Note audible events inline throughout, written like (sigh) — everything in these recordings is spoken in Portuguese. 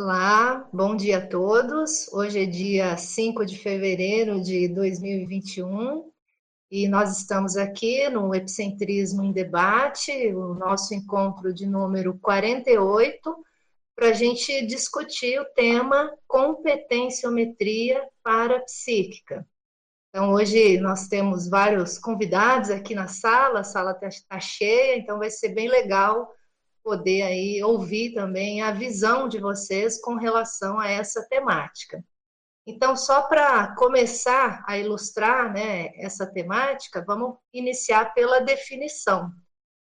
Olá, bom dia a todos. Hoje é dia 5 de fevereiro de 2021 e nós estamos aqui no Epicentrismo em Debate, o nosso encontro de número 48, para a gente discutir o tema competenciometria parapsíquica. Então, hoje nós temos vários convidados aqui na sala, a sala está tá cheia, então vai ser bem legal poder aí ouvir também a visão de vocês com relação a essa temática. Então, só para começar a ilustrar né, essa temática, vamos iniciar pela definição.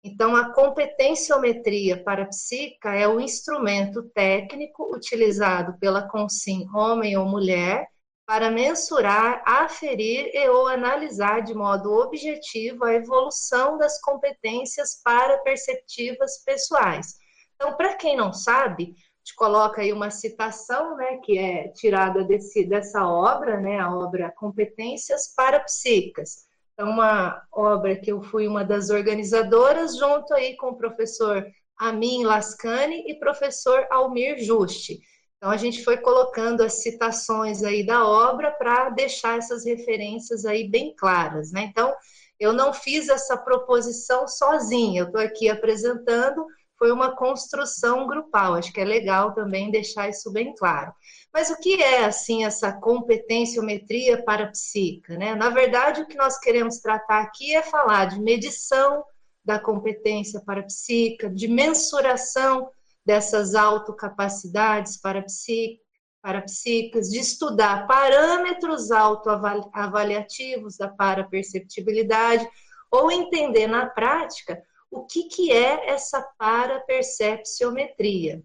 Então, a competenciometria parapsíquica é o instrumento técnico utilizado pela consim homem ou mulher para mensurar, aferir e ou analisar de modo objetivo a evolução das competências para perceptivas pessoais. Então, para quem não sabe, te coloca aí uma citação, né, que é tirada desse, dessa obra, né, a obra Competências Parapsíquicas. Então, uma obra que eu fui uma das organizadoras, junto aí com o professor Amin Lascani e professor Almir Juste. Então a gente foi colocando as citações aí da obra para deixar essas referências aí bem claras, né? Então eu não fiz essa proposição sozinha, eu estou aqui apresentando, foi uma construção grupal, acho que é legal também deixar isso bem claro. Mas o que é, assim, essa competenciometria parapsíquica, né? Na verdade, o que nós queremos tratar aqui é falar de medição da competência parapsíquica, de mensuração dessas autocapacidades parapsíquicas, de estudar parâmetros autoavaliativos da paraperceptibilidade, ou entender na prática o que, que é essa parapercepciometria.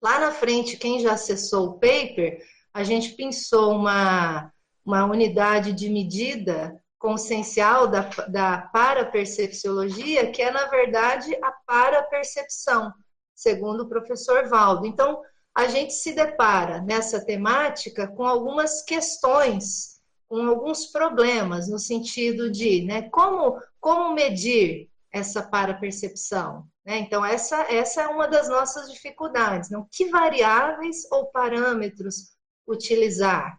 Lá na frente, quem já acessou o paper, a gente pensou uma, uma unidade de medida consciencial da, da parapercepciologia, que é, na verdade, a parapercepção segundo o professor Valdo. Então, a gente se depara nessa temática com algumas questões, com alguns problemas, no sentido de né, como, como medir essa parapercepção. Né? Então, essa, essa é uma das nossas dificuldades. Não? Que variáveis ou parâmetros utilizar?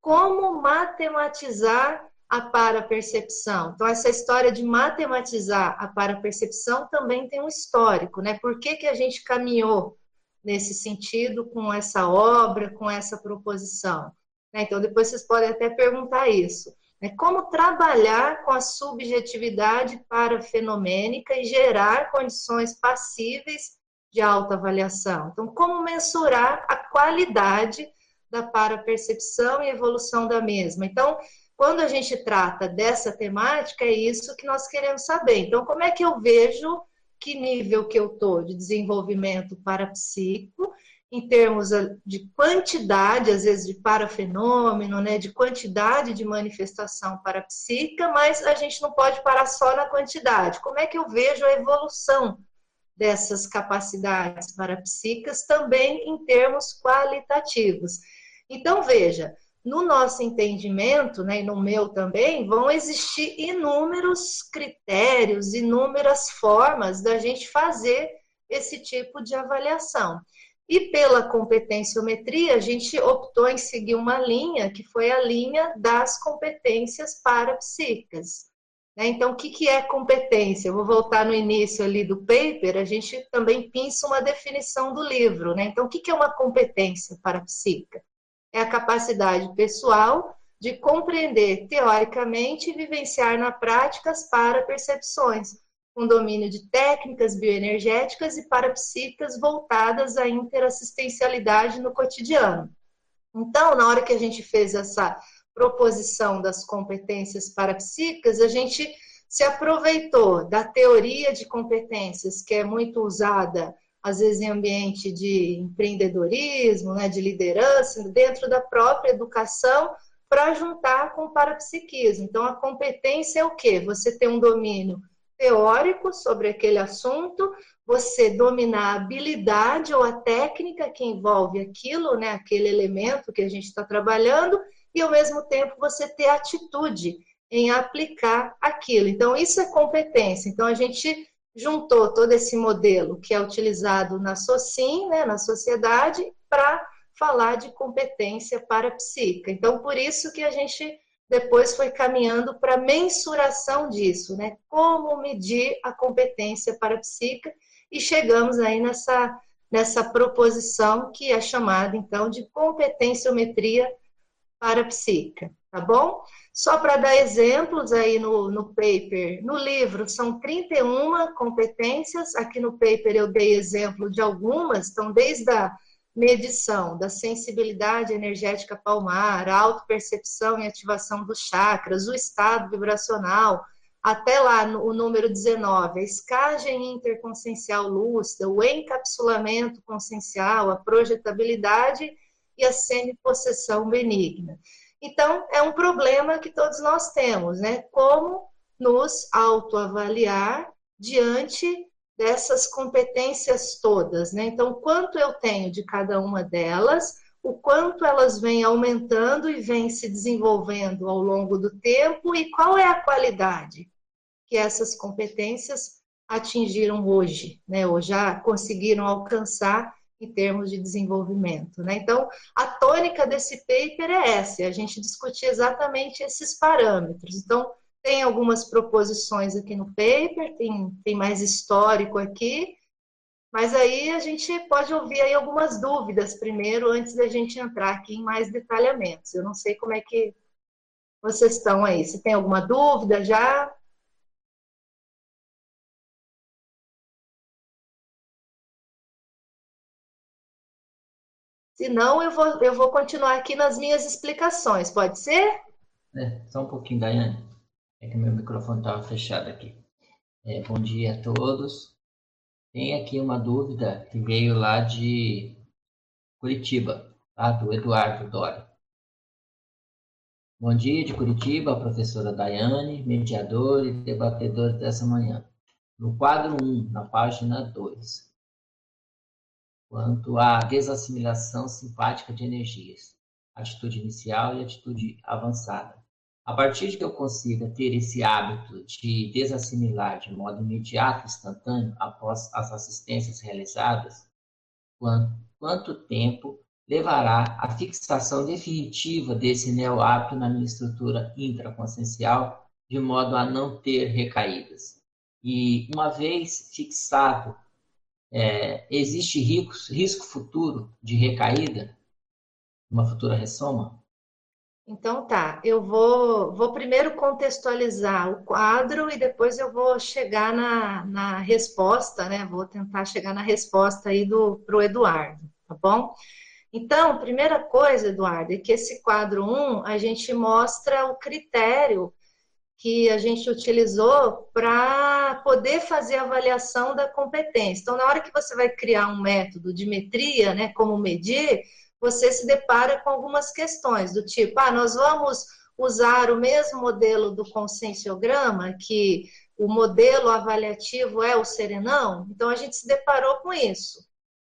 Como matematizar a parapercepção. Então, essa história de matematizar a parapercepção também tem um histórico, né? Por que, que a gente caminhou nesse sentido com essa obra, com essa proposição? Né? Então, depois vocês podem até perguntar isso. Né? Como trabalhar com a subjetividade parafenomênica e gerar condições passíveis de autoavaliação? Então, como mensurar a qualidade da parapercepção e evolução da mesma? Então, quando a gente trata dessa temática, é isso que nós queremos saber. Então, como é que eu vejo que nível que eu estou de desenvolvimento parapsíquico, em termos de quantidade, às vezes de parafenômeno, né, de quantidade de manifestação parapsíquica, mas a gente não pode parar só na quantidade. Como é que eu vejo a evolução dessas capacidades parapsíquicas também em termos qualitativos? Então, veja, no nosso entendimento, né, e no meu também, vão existir inúmeros critérios, inúmeras formas da gente fazer esse tipo de avaliação. E pela competenciometria, a gente optou em seguir uma linha que foi a linha das competências parapsíquicas. Né? Então, o que é competência? Eu vou voltar no início ali do paper, a gente também pinça uma definição do livro. Né? Então, o que é uma competência parapsíquica? É a capacidade pessoal de compreender teoricamente e vivenciar na prática as para-percepções, com domínio de técnicas bioenergéticas e parapsíquicas voltadas à interassistencialidade no cotidiano. Então, na hora que a gente fez essa proposição das competências parapsíquicas, a gente se aproveitou da teoria de competências, que é muito usada às vezes em ambiente de empreendedorismo, né, de liderança, dentro da própria educação, para juntar com o parapsiquismo. Então, a competência é o quê? Você ter um domínio teórico sobre aquele assunto, você dominar a habilidade ou a técnica que envolve aquilo, né, aquele elemento que a gente está trabalhando, e ao mesmo tempo você ter atitude em aplicar aquilo. Então, isso é competência. Então, a gente juntou todo esse modelo que é utilizado na SOCIM, né, na sociedade, para falar de competência para psica. Então, por isso que a gente depois foi caminhando para mensuração disso, né? Como medir a competência para psica e chegamos aí nessa nessa proposição que é chamada então de competenciometria para psica, tá bom? Só para dar exemplos aí no, no paper, no livro são 31 competências, aqui no paper eu dei exemplo de algumas, então desde a medição da sensibilidade energética palmar, autopercepção e ativação dos chakras, o estado vibracional, até lá no, o número 19, a escagem interconsciencial lúcida, o encapsulamento consciencial, a projetabilidade e a semipossessão benigna. Então, é um problema que todos nós temos, né? Como nos autoavaliar diante dessas competências todas, né? Então, quanto eu tenho de cada uma delas, o quanto elas vêm aumentando e vêm se desenvolvendo ao longo do tempo e qual é a qualidade que essas competências atingiram hoje, né? Ou já conseguiram alcançar em termos de desenvolvimento, né? Então, a tônica desse paper é essa, é a gente discutir exatamente esses parâmetros. Então, tem algumas proposições aqui no paper, tem, tem mais histórico aqui, mas aí a gente pode ouvir aí algumas dúvidas primeiro, antes da gente entrar aqui em mais detalhamentos. Eu não sei como é que vocês estão aí. Se tem alguma dúvida já? Se não, eu vou, eu vou continuar aqui nas minhas explicações, pode ser? É, só um pouquinho, Daiane. É que meu microfone estava fechado aqui. É, bom dia a todos. Tem aqui uma dúvida que veio lá de Curitiba, tá? do Eduardo Dori. Bom dia de Curitiba, professora Daiane, mediador e debatedor dessa manhã. No quadro 1, na página 2, quanto à desassimilação simpática de energias, atitude inicial e atitude avançada. A partir de que eu consiga ter esse hábito de desassimilar de modo imediato, instantâneo, após as assistências realizadas, quanto, quanto tempo levará a fixação definitiva desse neo-hábito na minha estrutura intraconsciencial, de modo a não ter recaídas? E uma vez fixado, é, existe risco, risco futuro de recaída? Uma futura ressoma? Então tá, eu vou, vou primeiro contextualizar o quadro e depois eu vou chegar na, na resposta, né? Vou tentar chegar na resposta aí do pro Eduardo, tá bom? Então, primeira coisa, Eduardo, é que esse quadro 1 a gente mostra o critério que a gente utilizou para poder fazer a avaliação da competência. Então, na hora que você vai criar um método de metria, né, como medir, você se depara com algumas questões do tipo, ah, nós vamos usar o mesmo modelo do conscienciograma, que o modelo avaliativo é o serenão, então a gente se deparou com isso.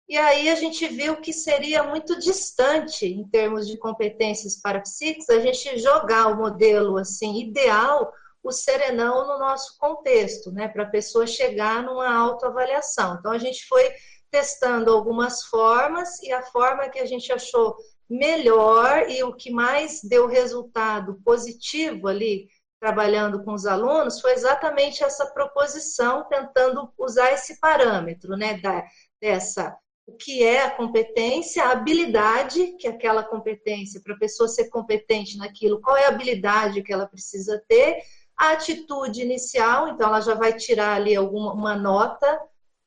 E aí a gente viu que seria muito distante, em termos de competências parapsíquicas, a gente jogar o modelo assim ideal, o serenão no nosso contexto, né, para a pessoa chegar numa autoavaliação. Então a gente foi testando algumas formas e a forma que a gente achou melhor e o que mais deu resultado positivo ali, trabalhando com os alunos, foi exatamente essa proposição, tentando usar esse parâmetro, né, da, dessa o que é a competência, a habilidade que aquela competência, para a pessoa ser competente naquilo, qual é a habilidade que ela precisa ter, a atitude inicial, então ela já vai tirar ali alguma uma nota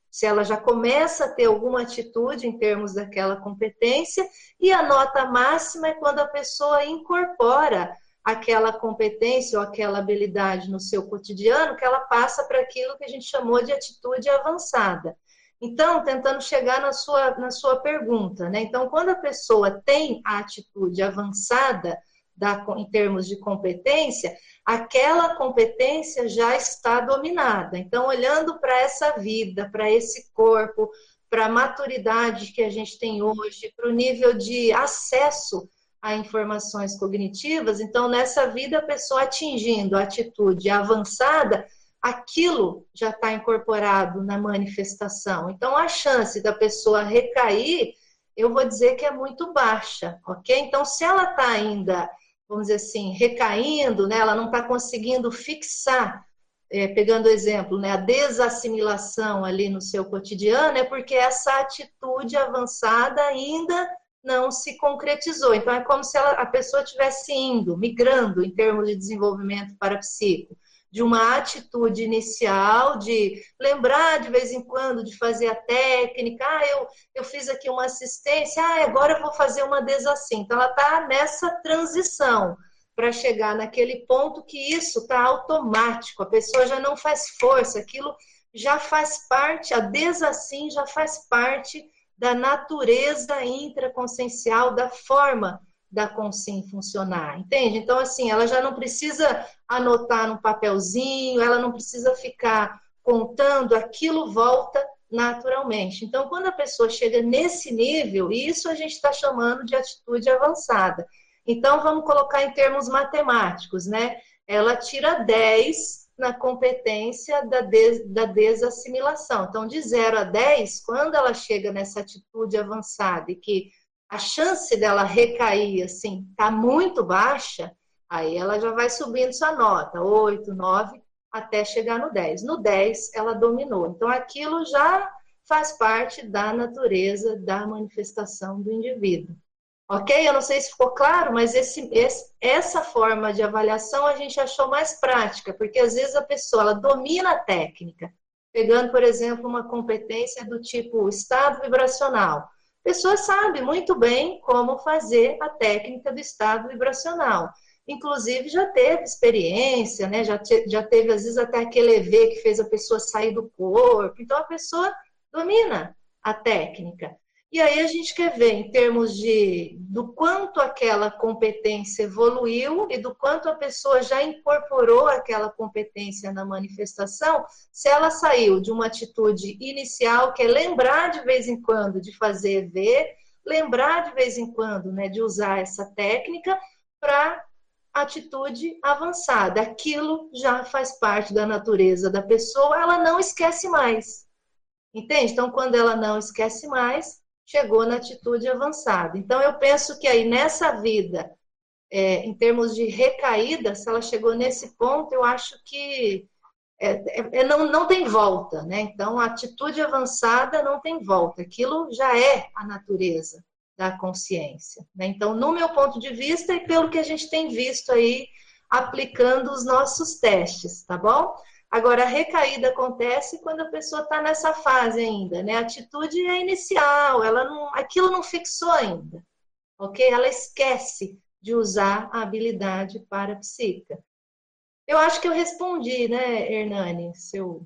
se ela já começa a ter alguma atitude em termos daquela competência, e a nota máxima é quando a pessoa incorpora aquela competência ou aquela habilidade no seu cotidiano, que ela passa para aquilo que a gente chamou de atitude avançada. Então, tentando chegar na sua, na sua pergunta, né? Então, quando a pessoa tem a atitude avançada, da, em termos de competência, aquela competência já está dominada. Então, olhando para essa vida, para esse corpo, para a maturidade que a gente tem hoje, para o nível de acesso a informações cognitivas, então nessa vida a pessoa atingindo a atitude avançada aquilo já está incorporado na manifestação. Então, a chance da pessoa recair, eu vou dizer que é muito baixa, ok? Então, se ela está ainda, vamos dizer assim, recaindo, né, ela não está conseguindo fixar, é, pegando o exemplo, né, a desassimilação ali no seu cotidiano, é porque essa atitude avançada ainda não se concretizou. Então, é como se ela, a pessoa estivesse indo, migrando em termos de desenvolvimento parapsíquico, de uma atitude inicial, de lembrar de vez em quando de fazer a técnica, ah, eu, eu fiz aqui uma assistência, ah, agora eu vou fazer uma desassim. Então, ela está nessa transição para chegar naquele ponto que isso está automático, a pessoa já não faz força, aquilo já faz parte, a desassim já faz parte da natureza intraconsciencial, da forma da consim funcionar, entende? Então, assim, ela já não precisa anotar num papelzinho, ela não precisa ficar contando, aquilo volta naturalmente. Então, quando a pessoa chega nesse nível, isso a gente está chamando de atitude avançada. Então, vamos colocar em termos matemáticos, né? Ela tira 10 na competência da, des, da desassimilação. Então, de 0 a 10, quando ela chega nessa atitude avançada e que a chance dela recair assim está muito baixa, aí ela já vai subindo sua nota, 8, 9, até chegar no 10. No 10, ela dominou. Então, aquilo já faz parte da natureza da manifestação do indivíduo. Ok? Eu não sei se ficou claro, mas esse, esse, essa forma de avaliação a gente achou mais prática, porque às vezes a pessoa ela domina a técnica, pegando, por exemplo, uma competência do tipo estado vibracional. Pessoa sabe muito bem como fazer a técnica do estado vibracional. Inclusive, já teve experiência, né? já, te, já teve, às vezes, até aquele EV que fez a pessoa sair do corpo. Então, a pessoa domina a técnica. E aí a gente quer ver em termos de do quanto aquela competência evoluiu e do quanto a pessoa já incorporou aquela competência na manifestação, se ela saiu de uma atitude inicial, que é lembrar de vez em quando de fazer ver, lembrar de vez em quando né, de usar essa técnica para atitude avançada. Aquilo já faz parte da natureza da pessoa, ela não esquece mais. Entende? Então, quando ela não esquece mais, chegou na atitude avançada. Então, eu penso que aí nessa vida, é, em termos de recaída, se ela chegou nesse ponto, eu acho que é, é, é, não, não tem volta, né? Então, a atitude avançada não tem volta. Aquilo já é a natureza da consciência. Né? Então, no meu ponto de vista e pelo que a gente tem visto aí aplicando os nossos testes, tá bom? Agora, a recaída acontece quando a pessoa está nessa fase ainda, né? A atitude é inicial, ela não, aquilo não fixou ainda, ok? Ela esquece de usar a habilidade parapsíquica. Eu acho que eu respondi, né, Hernani? Seu...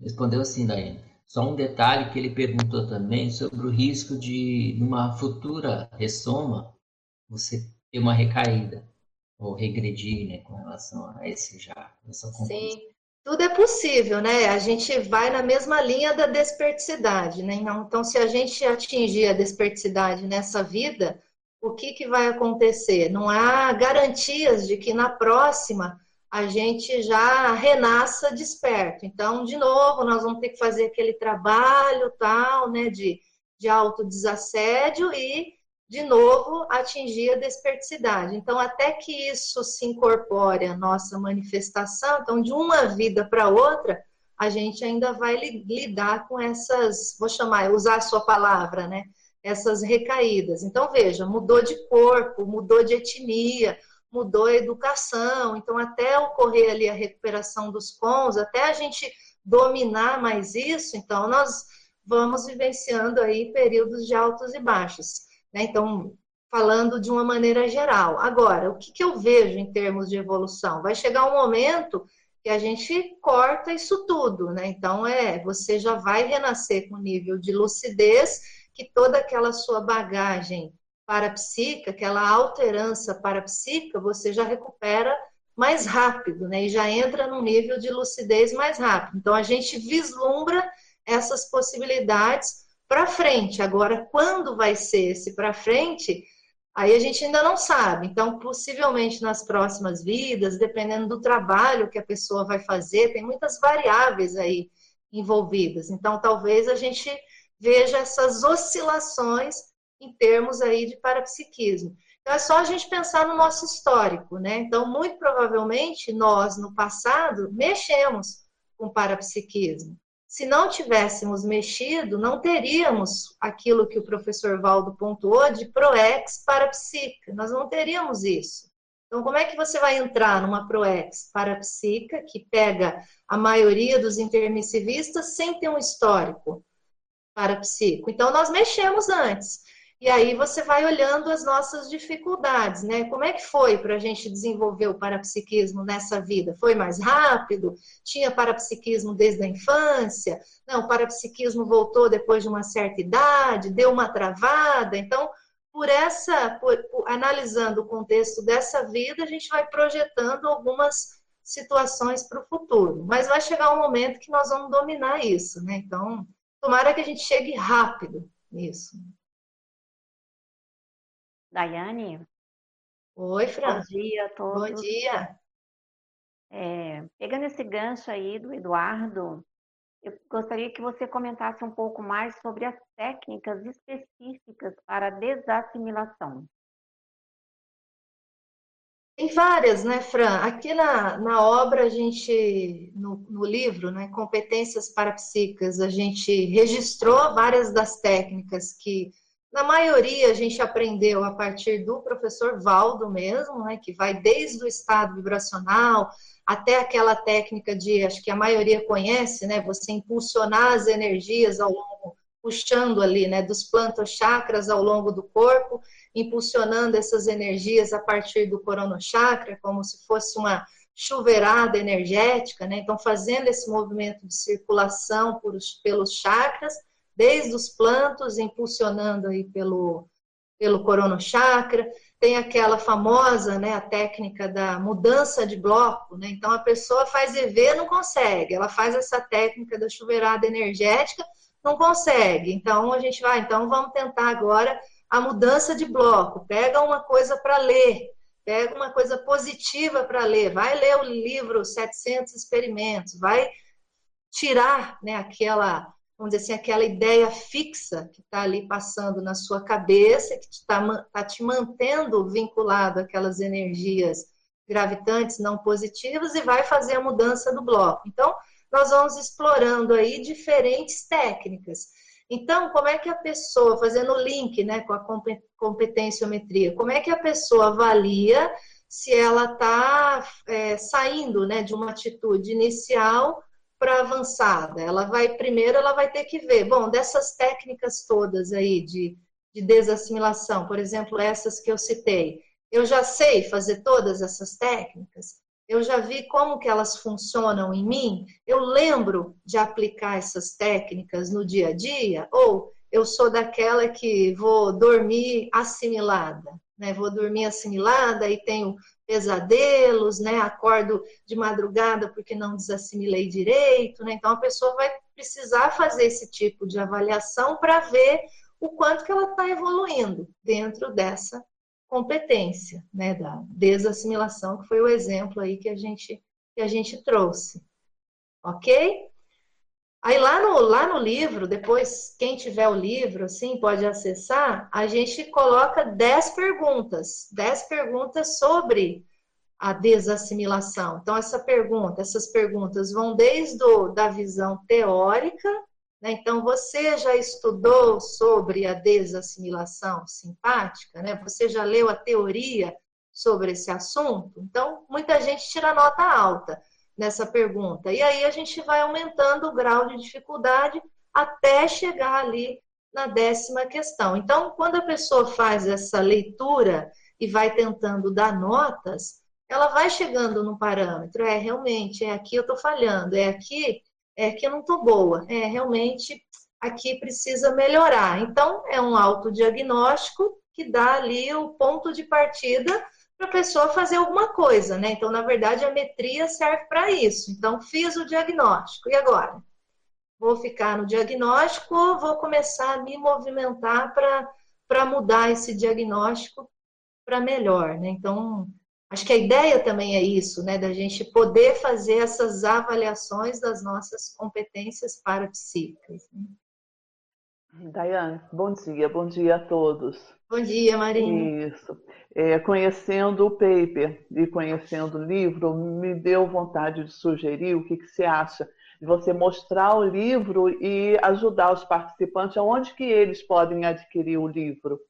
Respondeu sim, Daiane. Só um detalhe que ele perguntou também sobre o risco de, numa futura ressoma, você ter uma recaída ou regredir né, com relação a esse já, essa conclusão. Sim. Tudo é possível, né? A gente vai na mesma linha da desperticidade, né? Então, se a gente atingir a desperticidade nessa vida, o que, que vai acontecer? Não há garantias de que na próxima a gente já renasça desperto. Então, de novo, nós vamos ter que fazer aquele trabalho tal, né, de, de autodesassédio e de novo, atingir a desperticidade. Então, até que isso se incorpore à nossa manifestação, então, de uma vida para outra, a gente ainda vai lidar com essas, vou chamar, usar a sua palavra, né? Essas recaídas. Então, veja, mudou de corpo, mudou de etnia, mudou a educação. Então, até ocorrer ali a recuperação dos cons, até a gente dominar mais isso, então, nós vamos vivenciando aí períodos de altos e baixos. Né? Então, falando de uma maneira geral. Agora, o que, que eu vejo em termos de evolução? Vai chegar um momento que a gente corta isso tudo, né? Então, é, você já vai renascer com nível de lucidez que toda aquela sua bagagem parapsíquica, aquela alterança parapsíquica, você já recupera mais rápido, né? E já entra num nível de lucidez mais rápido. Então, a gente vislumbra essas possibilidades para frente. Agora, quando vai ser esse para frente, Aí a gente ainda não sabe. Então, possivelmente nas próximas vidas, dependendo do trabalho que a pessoa vai fazer, tem muitas variáveis aí envolvidas. Então, talvez a gente veja essas oscilações em termos aí de parapsiquismo. Então, é só a gente pensar no nosso histórico, né? Então, muito provavelmente, nós, no passado, mexemos com parapsiquismo. Se não tivéssemos mexido, não teríamos aquilo que o professor Valdo pontuou de ProEx parapsíquica. Nós não teríamos isso. Então, como é que você vai entrar numa ProEx parapsíquica que pega a maioria dos intermissivistas sem ter um histórico parapsíquico? Então, nós mexemos antes. E aí você vai olhando as nossas dificuldades, né? Como é que foi para a gente desenvolver o parapsiquismo nessa vida? Foi mais rápido? Tinha parapsiquismo desde a infância? Não, o parapsiquismo voltou depois de uma certa idade, deu uma travada. Então, por essa, por, por, analisando o contexto dessa vida, a gente vai projetando algumas situações para o futuro. Mas vai chegar um momento que nós vamos dominar isso, né? Então, tomara que a gente chegue rápido nisso. Daiane. Oi, Fran. Bom dia a todos. Bom dia. É, pegando esse gancho aí do Eduardo, eu gostaria que você comentasse um pouco mais sobre as técnicas específicas para desassimilação. Tem várias, né, Fran? Aqui na, na obra, a gente, no, no livro, né, Competências Parapsíquicas, a gente registrou várias das técnicas que na maioria, a gente aprendeu a partir do professor Valdo mesmo, né, que vai desde o estado vibracional até aquela técnica de, acho que a maioria conhece, né, você impulsionar as energias ao longo, puxando ali, né, dos plantochakras ao longo do corpo, impulsionando essas energias a partir do coronochakra, como se fosse uma chuveirada energética, né, então fazendo esse movimento de circulação por, pelos chakras, desde os plantos, impulsionando aí pelo, pelo coronochakra. Tem aquela famosa, né, a técnica da mudança de bloco, né? Então a pessoa faz EV, não consegue. Ela faz essa técnica da chuveirada energética, não consegue. Então a gente vai, então vamos tentar agora a mudança de bloco. Pega uma coisa para ler, pega uma coisa positiva para ler, vai ler o livro 700 experimentos, vai tirar, né, aquela vamos dizer assim, aquela ideia fixa que está ali passando na sua cabeça, que está tá te mantendo vinculado àquelas energias gravitantes não positivas e vai fazer a mudança do bloco. Então, nós vamos explorando aí diferentes técnicas. Então, como é que a pessoa, fazendo o link né, com a competenciometria, como é que a pessoa avalia se ela está é, saindo né, de uma atitude inicial para avançada. Ela vai primeiro, ela vai ter que ver, bom, dessas técnicas todas aí de, de desassimilação, por exemplo, essas que eu citei, eu já sei fazer todas essas técnicas, eu já vi como que elas funcionam em mim, eu lembro de aplicar essas técnicas no dia a dia, ou eu sou daquela que vou dormir assimilada, né? Vou dormir assimilada e tenho pesadelos, né? Acordo de madrugada porque não desassimilei direito, né? Então a pessoa vai precisar fazer esse tipo de avaliação para ver o quanto que ela está evoluindo dentro dessa competência, né? Da desassimilação, que foi o exemplo aí que a gente que a gente trouxe. Ok? Aí lá no, lá no livro, depois, quem tiver o livro, assim, pode acessar, a gente coloca 10 perguntas, 10 perguntas sobre a desassimilação. Então, essa pergunta, essas perguntas vão desde o, da visão teórica, né? então você já estudou sobre a desassimilação simpática, né? Você já leu a teoria sobre esse assunto? Então, muita gente tira nota alta nessa pergunta. E aí a gente vai aumentando o grau de dificuldade até chegar ali na décima questão. Então, quando a pessoa faz essa leitura e vai tentando dar notas, ela vai chegando no parâmetro. É, realmente, é aqui eu estou falhando, é aqui, é que eu não estou boa, é realmente aqui precisa melhorar. Então, é um autodiagnóstico que dá ali o ponto de partida para a pessoa fazer alguma coisa, né? Então, na verdade, a metria serve para isso. Então, fiz o diagnóstico. E agora? Vou ficar no diagnóstico ou vou começar a me movimentar para mudar esse diagnóstico para melhor, né? Então, acho que a ideia também é isso, né? Da gente poder fazer essas avaliações das nossas competências parapsíquicas. Né? Daiane, bom dia, bom dia a todos. Bom dia, Marina. Isso. É, conhecendo o paper e conhecendo o livro, me deu vontade de sugerir o que, que você acha de você mostrar o livro e ajudar os participantes aonde que eles podem adquirir o livro,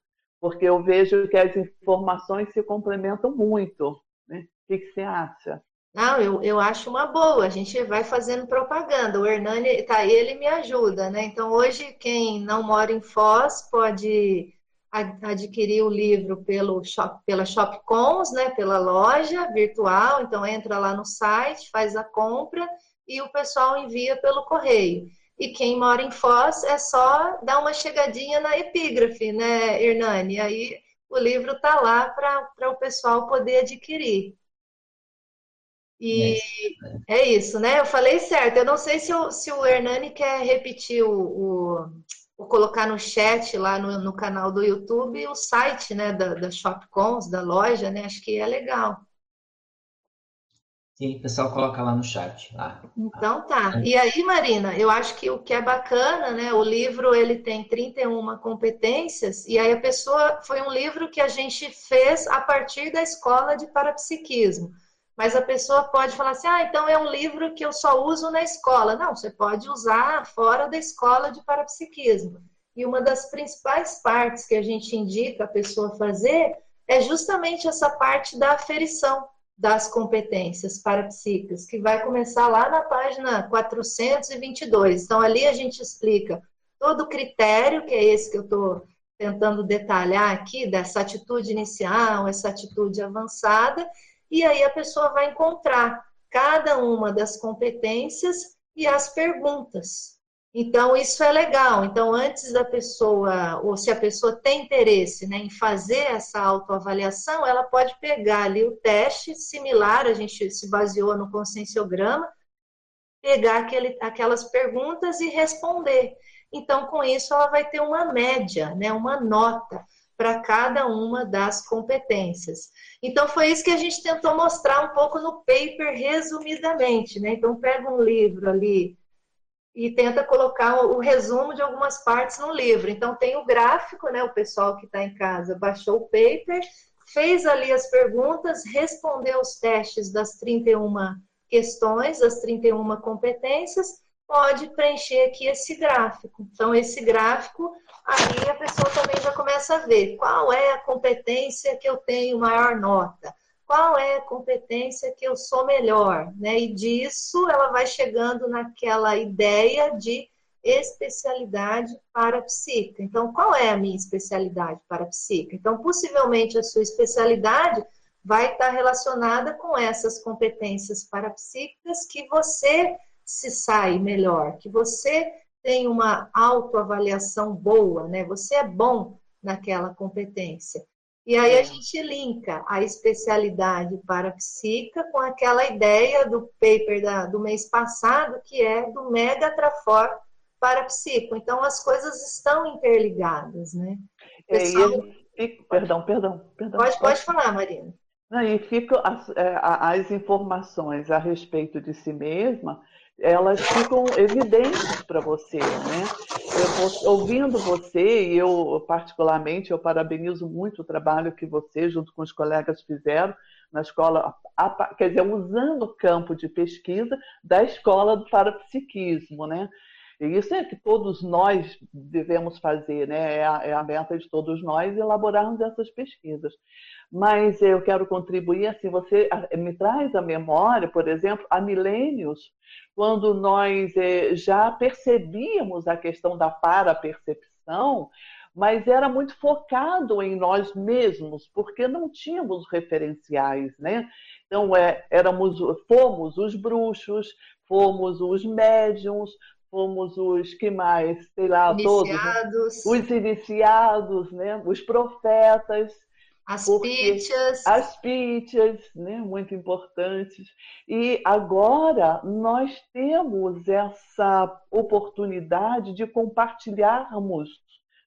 porque eu vejo que as informações se complementam muito. Né? O que, que você acha? Não, eu, eu acho uma boa. A gente vai fazendo propaganda. O Hernani está aí, ele me ajuda, né? Então, hoje, quem não mora em Foz pode adquirir o livro pelo shop, pela Shopcons, né? Pela loja virtual. Então, entra lá no site, faz a compra e o pessoal envia pelo correio. E quem mora em Foz é só dar uma chegadinha na epígrafe, né, Hernani? Aí o livro está lá para o pessoal poder adquirir. E é, é isso, né? Eu falei certo. Eu não sei se o, se o Hernani quer repetir o, o, o colocar no chat lá no, no, canal do YouTube o site né, da, da Shopcons, da loja, né? Acho que é legal. Sim, o pessoal coloca lá no chat. Lá. Então tá. E aí, Marina, eu acho que o que é bacana, né? O livro ele tem 31 competências, e aí a pessoa foi um livro que a gente fez a partir da escola de parapsiquismo. Mas a pessoa pode falar assim: ah, então é um livro que eu só uso na escola. Não, você pode usar fora da escola de parapsiquismo. E uma das principais partes que a gente indica a pessoa fazer é justamente essa parte da aferição das competências parapsíquicas, que vai começar lá na página 422. Então, ali a gente explica todo o critério, que é esse que eu estou tentando detalhar aqui, dessa atitude inicial, essa atitude avançada, e aí a pessoa vai encontrar cada uma das competências e as perguntas. Então, isso é legal. Então, antes da pessoa, ou se a pessoa tem interesse né, em fazer essa autoavaliação, ela pode pegar ali o teste similar, a gente se baseou no conscienciograma, pegar aquele, aquelas perguntas e responder. Então, com isso, ela vai ter uma média, né, uma nota para cada uma das competências. Então, foi isso que a gente tentou mostrar um pouco no paper, resumidamente. Né? Então, pega um livro ali e tenta colocar o resumo de algumas partes no livro. Então, tem o gráfico, né? o pessoal que está em casa baixou o paper, fez ali as perguntas, respondeu os testes das 31 questões, das 31 competências, pode preencher aqui esse gráfico. Então, esse gráfico, aí a pessoa também já começa a ver qual é a competência que eu tenho maior nota, qual é a competência que eu sou melhor, né? E disso ela vai chegando naquela ideia de especialidade para psica. Então, qual é a minha especialidade para psica? Então, possivelmente a sua especialidade vai estar relacionada com essas competências parapsíquicas que você se sai melhor, que você tem uma autoavaliação boa, né? Você é bom naquela competência. E aí a é. gente linka a especialidade para psica com aquela ideia do paper da, do mês passado, que é do Mega Trafor para psico. Então as coisas estão interligadas, né? É, Pessoal... É, perdão, perdão, perdão. Pode, pode falar, Marina. Aí ficam as, é, as informações a respeito de si mesma elas ficam evidentes para você, né? Eu, ouvindo você, e eu particularmente, eu parabenizo muito o trabalho que você, junto com os colegas, fizeram na escola, quer dizer, usando o campo de pesquisa da escola do parapsiquismo, né? Isso é que todos nós devemos fazer, né? É a, é a meta de todos nós elaborarmos essas pesquisas mas eu quero contribuir assim, você me traz a memória, por exemplo, há milênios, quando nós eh, já percebíamos a questão da parapercepção, mas era muito focado em nós mesmos, porque não tínhamos referenciais, né? Então, é, éramos, fomos os bruxos, fomos os médiums, fomos os que mais, sei lá, iniciados. todos, os iniciados, né? Os profetas, as pichas. As pichas, né, muito importantes. E agora nós temos essa oportunidade de compartilharmos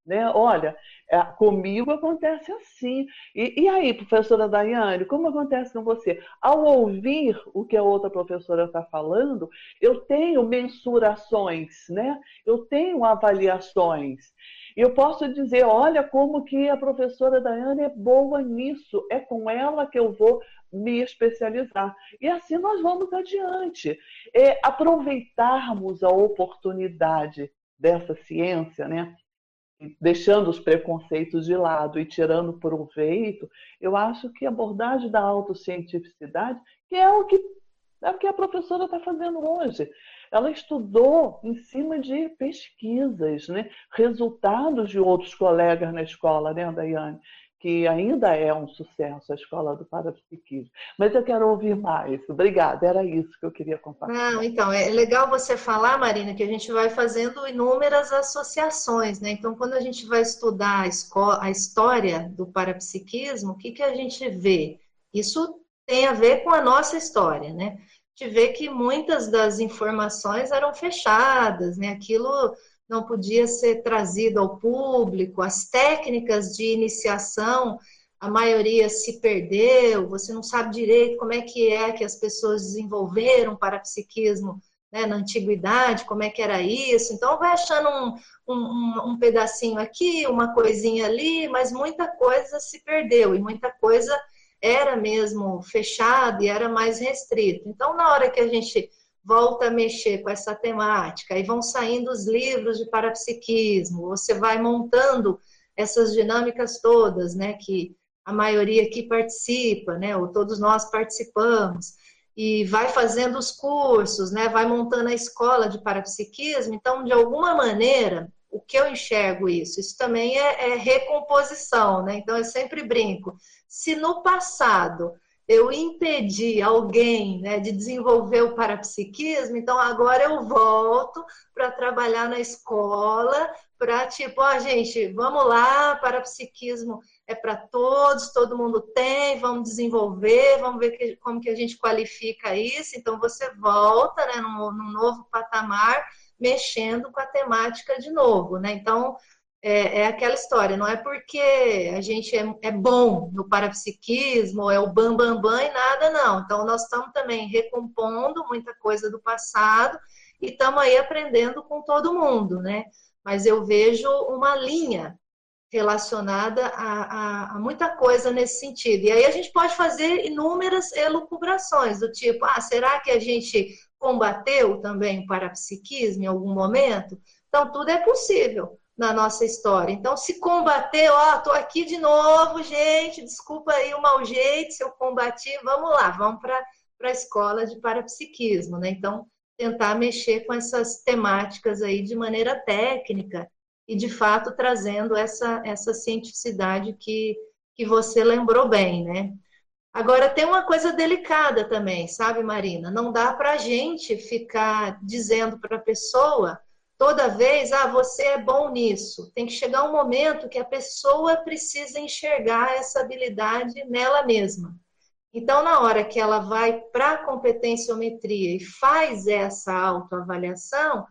Né? Olha, é, comigo acontece assim. E, e, aí, professora Daiane, como acontece com você? Ao ouvir o que a outra professora está falando, eu tenho mensurações, né? eu tenho avaliações. E eu posso dizer, olha como que a professora Daiane é boa nisso, é com ela que eu vou me especializar. E assim nós vamos adiante. É, aproveitarmos a oportunidade dessa ciência, né? Deixando os preconceitos de lado e tirando proveito, eu acho que a abordagem da autocientificidade, que é o que, é o que a professora está fazendo hoje, ela estudou em cima de pesquisas, né? resultados de outros colegas na escola, né, Daiane? Que ainda é um sucesso a escola do parapsiquismo. Mas eu quero ouvir mais. Obrigada, era isso que eu queria compartilhar. Não, então, é legal você falar, Marina, que a gente vai fazendo inúmeras associações, né? Então, quando a gente vai estudar a, escola, a história do parapsiquismo, o que, que a gente vê? Isso tem a ver com a nossa história, né? A gente vê que muitas das informações eram fechadas, né? Aquilo não podia ser trazido ao público, as técnicas de iniciação, a maioria se perdeu, você não sabe direito como é que é que as pessoas desenvolveram parapsiquismo né, na antiguidade, como é que era isso. Então, vai achando um, um, um pedacinho aqui, uma coisinha ali, mas muita coisa se perdeu e muita coisa era mesmo fechada e era mais restrito. Então, na hora que a gente volta a mexer com essa temática, aí vão saindo os livros de parapsiquismo, você vai montando essas dinâmicas todas, né, que a maioria aqui participa, né, ou todos nós participamos, e vai fazendo os cursos, né, vai montando a escola de parapsiquismo, então, de alguma maneira, o que eu enxergo isso? Isso também é, é recomposição, né, então eu sempre brinco, se no passado eu impedi alguém né, de desenvolver o parapsiquismo, então agora eu volto para trabalhar na escola, para tipo, ó, oh, gente, vamos lá, parapsiquismo é para todos, todo mundo tem, vamos desenvolver, vamos ver que, como que a gente qualifica isso. Então você volta né, num, num novo patamar, mexendo com a temática de novo, né? Então, é, é, aquela história, não é porque a gente é, é bom no parapsiquismo, é o bam, bam, bam e nada, não. Então, nós estamos também recompondo muita coisa do passado e estamos aí aprendendo com todo mundo, né? Mas eu vejo uma linha relacionada a, a, a, muita coisa nesse sentido. E aí a gente pode fazer inúmeras elucubrações, do tipo, ah, será que a gente combateu também o parapsiquismo em algum momento? Então, tudo é possível na nossa história. Então, se combater, ó, tô aqui de novo, gente, desculpa aí o mau jeito, se eu combati, vamos lá, vamos para a escola de parapsiquismo, né? Então, tentar mexer com essas temáticas aí de maneira técnica e, de fato, trazendo essa, essa cientificidade que, que você lembrou bem, né? Agora, tem uma coisa delicada também, sabe, Marina? Não dá para a gente ficar dizendo para a pessoa toda vez, ah, você é bom nisso. Tem que chegar um momento que a pessoa precisa enxergar essa habilidade nela mesma. Então, na hora que ela vai para a competenciometria e faz essa autoavaliação,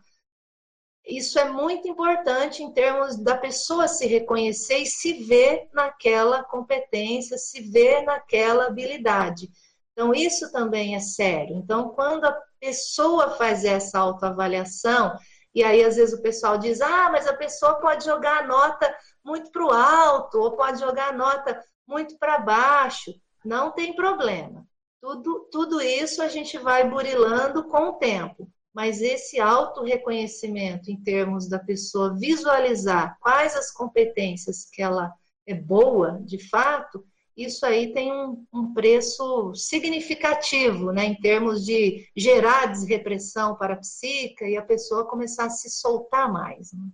isso é muito importante em termos da pessoa se reconhecer e se ver naquela competência, se ver naquela habilidade. Então, isso também é sério. Então, quando a pessoa faz essa autoavaliação, e aí, às vezes, o pessoal diz: ah, mas a pessoa pode jogar a nota muito para o alto, ou pode jogar a nota muito para baixo. Não tem problema. Tudo, tudo isso a gente vai burilando com o tempo. Mas esse auto-reconhecimento, em termos da pessoa visualizar quais as competências que ela é boa, de fato, isso aí tem um, um, preço significativo, né, em termos de gerar desrepressão para a psica e a pessoa começar a se soltar mais. Né?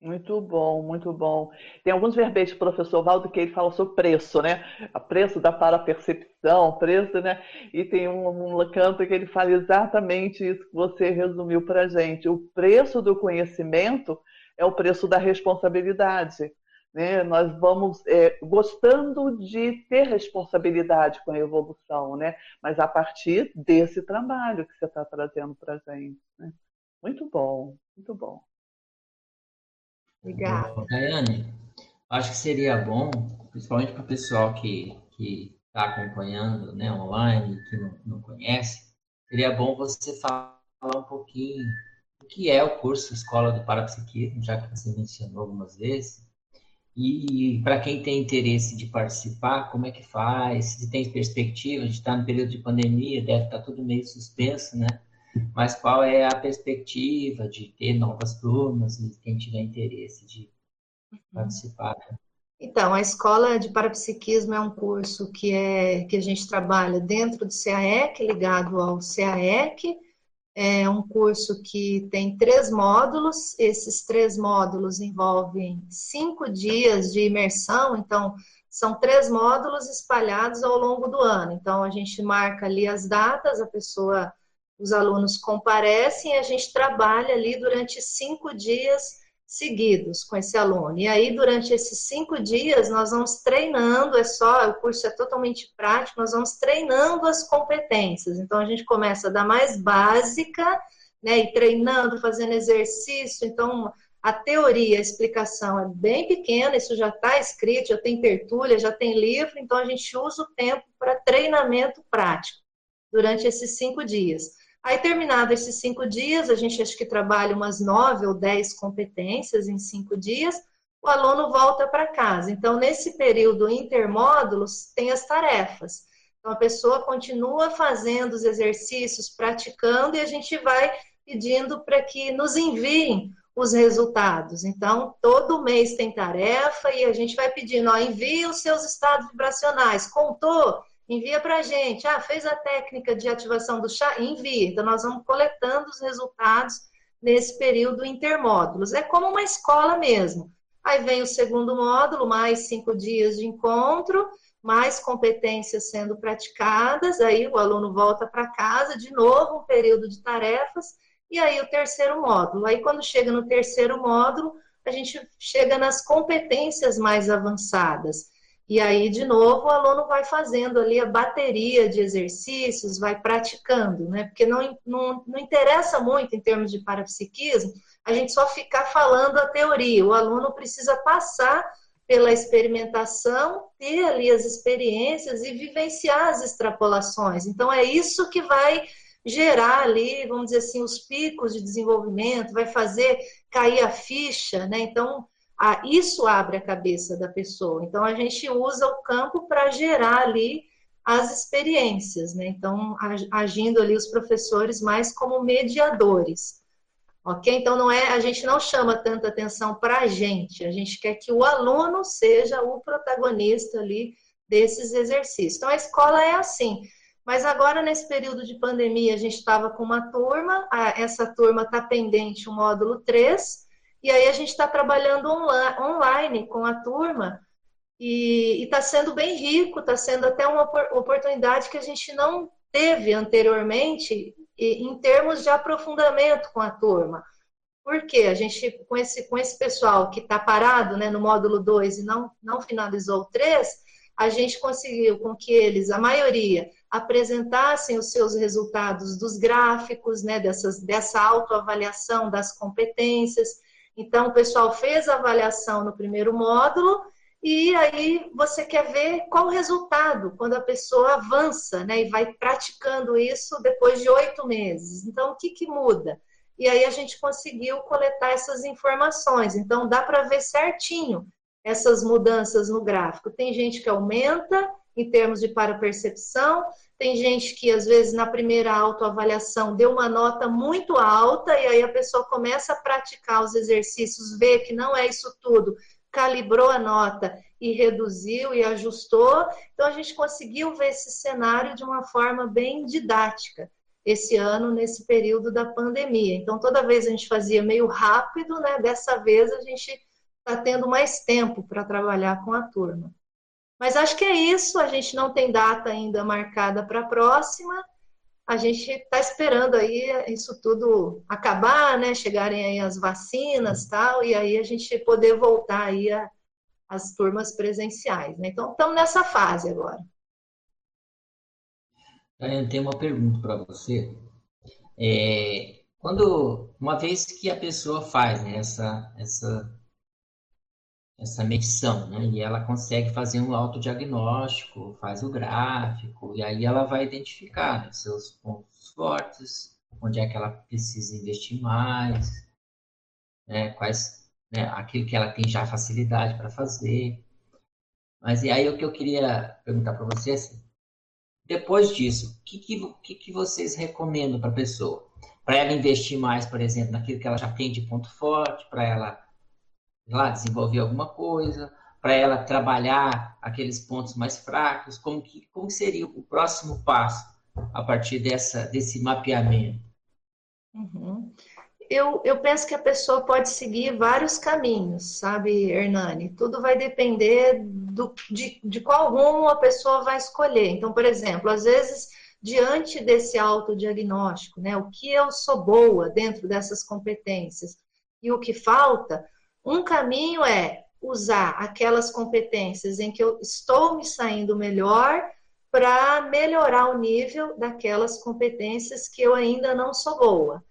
Muito bom, muito bom. Tem alguns verbetes do professor Valdo que ele fala sobre preço, né? O preço da parapercepção, preço, né? E tem um, um canto que ele fala exatamente isso que você resumiu para gente. O preço do conhecimento é o preço da responsabilidade. Né? Nós vamos é, gostando de ter responsabilidade com a evolução, né? mas a partir desse trabalho que você está trazendo para a gente. Né? Muito bom, muito bom. Obrigada. Daiane, acho que seria bom, principalmente para o pessoal que está acompanhando né, online, que não, não conhece, seria bom você falar um pouquinho o que é o curso Escola do Parapsiquismo, já que você mencionou algumas vezes, e para quem tem interesse de participar, como é que faz? Se tem perspectiva, a gente está no período de pandemia, deve estar tá tudo meio suspenso, né? Mas qual é a perspectiva de ter novas turmas e quem tiver interesse de uhum. participar? Né? Então, a Escola de Parapsiquismo é um curso que, é, que a gente trabalha dentro do CAEC, ligado ao CAEC, é um curso que tem três módulos. Esses três módulos envolvem cinco dias de imersão, então são três módulos espalhados ao longo do ano. Então a gente marca ali as datas, a pessoa, os alunos comparecem e a gente trabalha ali durante cinco dias seguidos com esse aluno. E aí, durante esses cinco dias, nós vamos treinando, é só, o curso é totalmente prático, nós vamos treinando as competências. Então, a gente começa da mais básica, né, e treinando, fazendo exercício. Então, a teoria, a explicação é bem pequena, isso já está escrito, já tem tertúlia, já tem livro, então a gente usa o tempo para treinamento prático durante esses cinco dias. Aí, terminado esses cinco dias, a gente acho que trabalha umas nove ou dez competências em cinco dias, o aluno volta para casa. Então, nesse período intermódulos, tem as tarefas. Então, a pessoa continua fazendo os exercícios, praticando, e a gente vai pedindo para que nos enviem os resultados. Então, todo mês tem tarefa e a gente vai pedindo, ó, envie os seus estados vibracionais. Contou? Envia para a gente. Ah, fez a técnica de ativação do chá? Envia. Então, nós vamos coletando os resultados nesse período intermódulos. É como uma escola mesmo. Aí vem o segundo módulo, mais cinco dias de encontro, mais competências sendo praticadas, aí o aluno volta para casa, de novo um período de tarefas, e aí o terceiro módulo. Aí quando chega no terceiro módulo, a gente chega nas competências mais avançadas. E aí, de novo, o aluno vai fazendo ali a bateria de exercícios, vai praticando, né? Porque não, não, não interessa muito em termos de parapsiquismo a gente só ficar falando a teoria. O aluno precisa passar pela experimentação, ter ali as experiências e vivenciar as extrapolações. Então, é isso que vai gerar ali, vamos dizer assim, os picos de desenvolvimento, vai fazer cair a ficha, né? Então, ah, isso abre a cabeça da pessoa. Então, a gente usa o campo para gerar ali as experiências, né? Então, agindo ali os professores mais como mediadores. Ok? Então, não é, a gente não chama tanta atenção para a gente, a gente quer que o aluno seja o protagonista ali desses exercícios. Então, a escola é assim. Mas agora, nesse período de pandemia, a gente estava com uma turma, essa turma está pendente o módulo 3, e aí a gente está trabalhando online com a turma e está sendo bem rico, está sendo até uma oportunidade que a gente não teve anteriormente em termos de aprofundamento com a turma. Porque a gente, com esse, com esse pessoal que está parado né, no módulo 2 e não, não finalizou o 3, a gente conseguiu com que eles, a maioria, apresentassem os seus resultados dos gráficos, né, dessas, dessa autoavaliação das competências, então, o pessoal fez a avaliação no primeiro módulo e aí você quer ver qual o resultado quando a pessoa avança, né? E vai praticando isso depois de oito meses. Então, o que, que muda? E aí a gente conseguiu coletar essas informações. Então, dá para ver certinho essas mudanças no gráfico. Tem gente que aumenta em termos de parapercepção, tem gente que, às vezes, na primeira autoavaliação deu uma nota muito alta e aí a pessoa começa a praticar os exercícios, vê que não é isso tudo, calibrou a nota e reduziu e ajustou. Então, a gente conseguiu ver esse cenário de uma forma bem didática esse ano, nesse período da pandemia. Então, toda vez a gente fazia meio rápido, né? Dessa vez a gente está tendo mais tempo para trabalhar com a turma. Mas acho que é isso, a gente não tem data ainda marcada para a próxima. A gente está esperando aí isso tudo acabar, né? Chegarem aí as vacinas tal, e aí a gente poder voltar aí às turmas presenciais. Né? Então, estamos nessa fase agora. Eu tenho uma pergunta para você. É, quando uma vez que a pessoa faz né, essa, essa essa medição, né? E ela consegue fazer um autodiagnóstico, faz o gráfico, e aí ela vai identificar né, seus pontos fortes, onde é que ela precisa investir mais, né? Quais, né? Aquilo que ela tem já facilidade para fazer. Mas e aí o que eu queria perguntar para vocês, assim, depois disso, o que, que, que vocês recomendam para a pessoa? Para ela investir mais, por exemplo, naquilo que ela já tem de ponto forte, para ela lá desenvolver alguma coisa, para ela trabalhar aqueles pontos mais fracos, como que como seria o próximo passo a partir dessa desse mapeamento? Uhum. Eu, eu penso que a pessoa pode seguir vários caminhos, sabe, Hernani? Tudo vai depender do, de, de qual rumo a pessoa vai escolher. Então, por exemplo, às vezes, diante desse autodiagnóstico, né, o que eu sou boa dentro dessas competências e o que falta, um caminho é usar aquelas competências em que eu estou me saindo melhor para melhorar o nível daquelas competências que eu ainda não sou boa.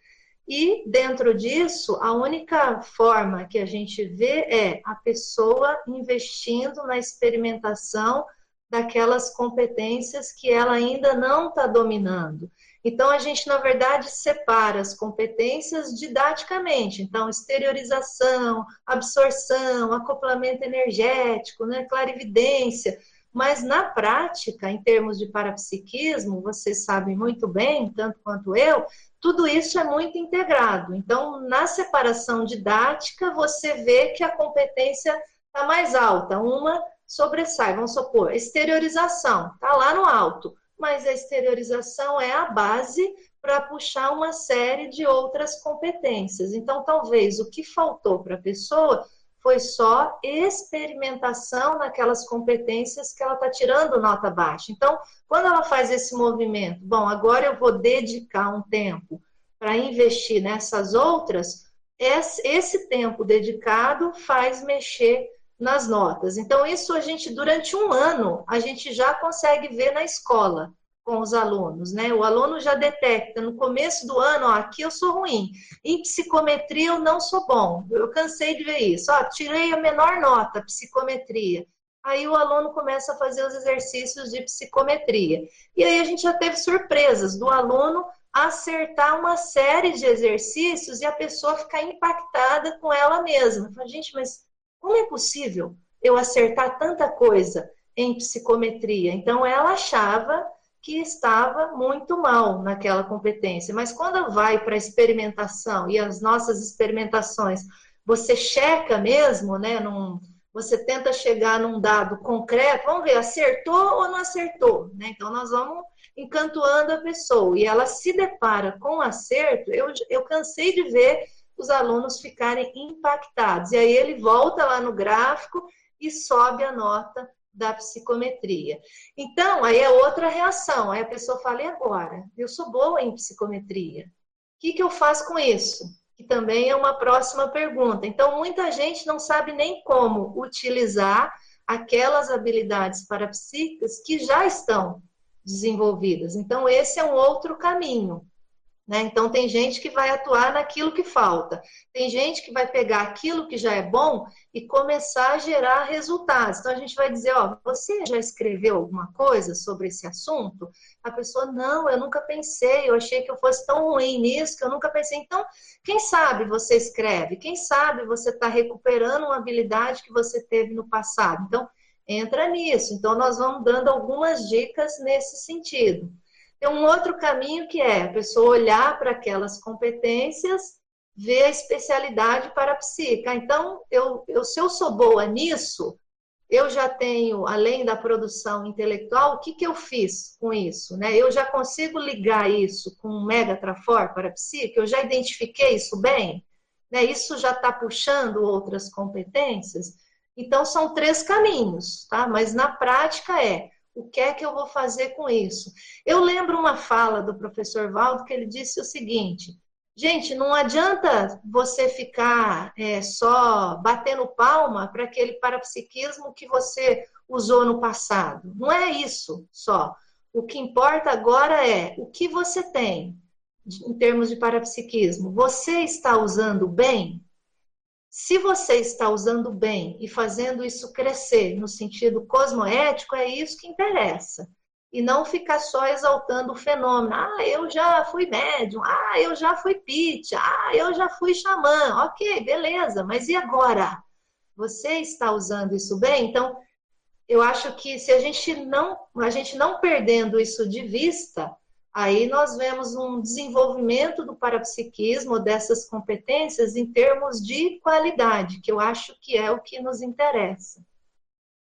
E dentro disso, a única forma que a gente vê é a pessoa investindo na experimentação daquelas competências que ela ainda não está dominando. Então, a gente, na verdade, separa as competências didaticamente. Então, exteriorização, absorção, acoplamento energético, né, clarividência. Mas, na prática, em termos de parapsiquismo, vocês sabem muito bem, tanto quanto eu, tudo isso é muito integrado. Então, na separação didática, você vê que a competência está mais alta. Uma sobressai, vamos supor, exteriorização, está lá no alto mas a exteriorização é a base para puxar uma série de outras competências. Então, talvez o que faltou para a pessoa foi só experimentação naquelas competências que ela está tirando nota baixa. Então, quando ela faz esse movimento, bom, agora eu vou dedicar um tempo para investir nessas outras, esse tempo dedicado faz mexer nas notas. Então, isso a gente, durante um ano, a gente já consegue ver na escola com os alunos, né? O aluno já detecta no começo do ano, ó, aqui eu sou ruim. Em psicometria eu não sou bom. Eu cansei de ver isso. Ó, tirei a menor nota, psicometria. Aí o aluno começa a fazer os exercícios de psicometria. E aí a gente já teve surpresas do aluno acertar uma série de exercícios e a pessoa ficar impactada com ela mesma. Fala, gente, mas como é possível eu acertar tanta coisa em psicometria? Então, ela achava que estava muito mal naquela competência, mas quando vai para a experimentação e as nossas experimentações, você checa mesmo, né? Num, você tenta chegar num dado concreto, vamos ver, acertou ou não acertou, né? Então, nós vamos encantoando a pessoa e ela se depara com acerto. Eu, eu cansei de ver os alunos ficarem impactados. E aí ele volta lá no gráfico e sobe a nota da psicometria. Então, aí é outra reação. Aí a pessoa fala, e agora? Eu sou boa em psicometria. O que, que eu faço com isso? Que também é uma próxima pergunta. Então, muita gente não sabe nem como utilizar aquelas habilidades parapsíquicas que já estão desenvolvidas. Então, esse é um outro caminho. Né? Então, tem gente que vai atuar naquilo que falta, tem gente que vai pegar aquilo que já é bom e começar a gerar resultados. Então, a gente vai dizer: Ó, você já escreveu alguma coisa sobre esse assunto? A pessoa, não, eu nunca pensei, eu achei que eu fosse tão ruim nisso que eu nunca pensei. Então, quem sabe você escreve, quem sabe você está recuperando uma habilidade que você teve no passado. Então, entra nisso. Então, nós vamos dando algumas dicas nesse sentido. Tem um outro caminho que é a pessoa olhar para aquelas competências, ver a especialidade para a psica. Então, eu, eu, se eu sou boa nisso, eu já tenho, além da produção intelectual, o que, que eu fiz com isso? Né? Eu já consigo ligar isso com um mega trafor para a psique? Eu já identifiquei isso bem? Né? Isso já está puxando outras competências? Então, são três caminhos, tá? Mas na prática é o que é que eu vou fazer com isso? Eu lembro uma fala do professor Valdo que ele disse o seguinte: gente, não adianta você ficar é, só batendo palma para aquele parapsiquismo que você usou no passado. Não é isso só. O que importa agora é o que você tem em termos de parapsiquismo. Você está usando bem? Se você está usando bem e fazendo isso crescer no sentido cosmoético, é isso que interessa. E não ficar só exaltando o fenômeno. Ah, eu já fui médium. Ah, eu já fui pitch. Ah, eu já fui xamã. Ok, beleza. Mas e agora? Você está usando isso bem? Então, eu acho que se a gente não, a gente não perdendo isso de vista, aí nós vemos um desenvolvimento do parapsiquismo, dessas competências, em termos de qualidade, que eu acho que é o que nos interessa.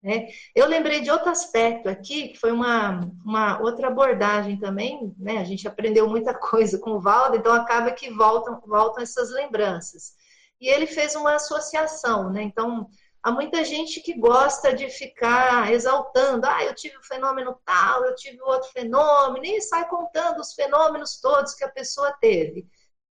Né? Eu lembrei de outro aspecto aqui, que foi uma, uma outra abordagem também, né? a gente aprendeu muita (laughs) coisa com o Valdo, então acaba que voltam, voltam essas lembranças. E ele fez uma associação, né? então Há muita gente que gosta de ficar exaltando, ah, eu tive o fenômeno tal, eu tive outro fenômeno, e sai contando os fenômenos todos que a pessoa teve.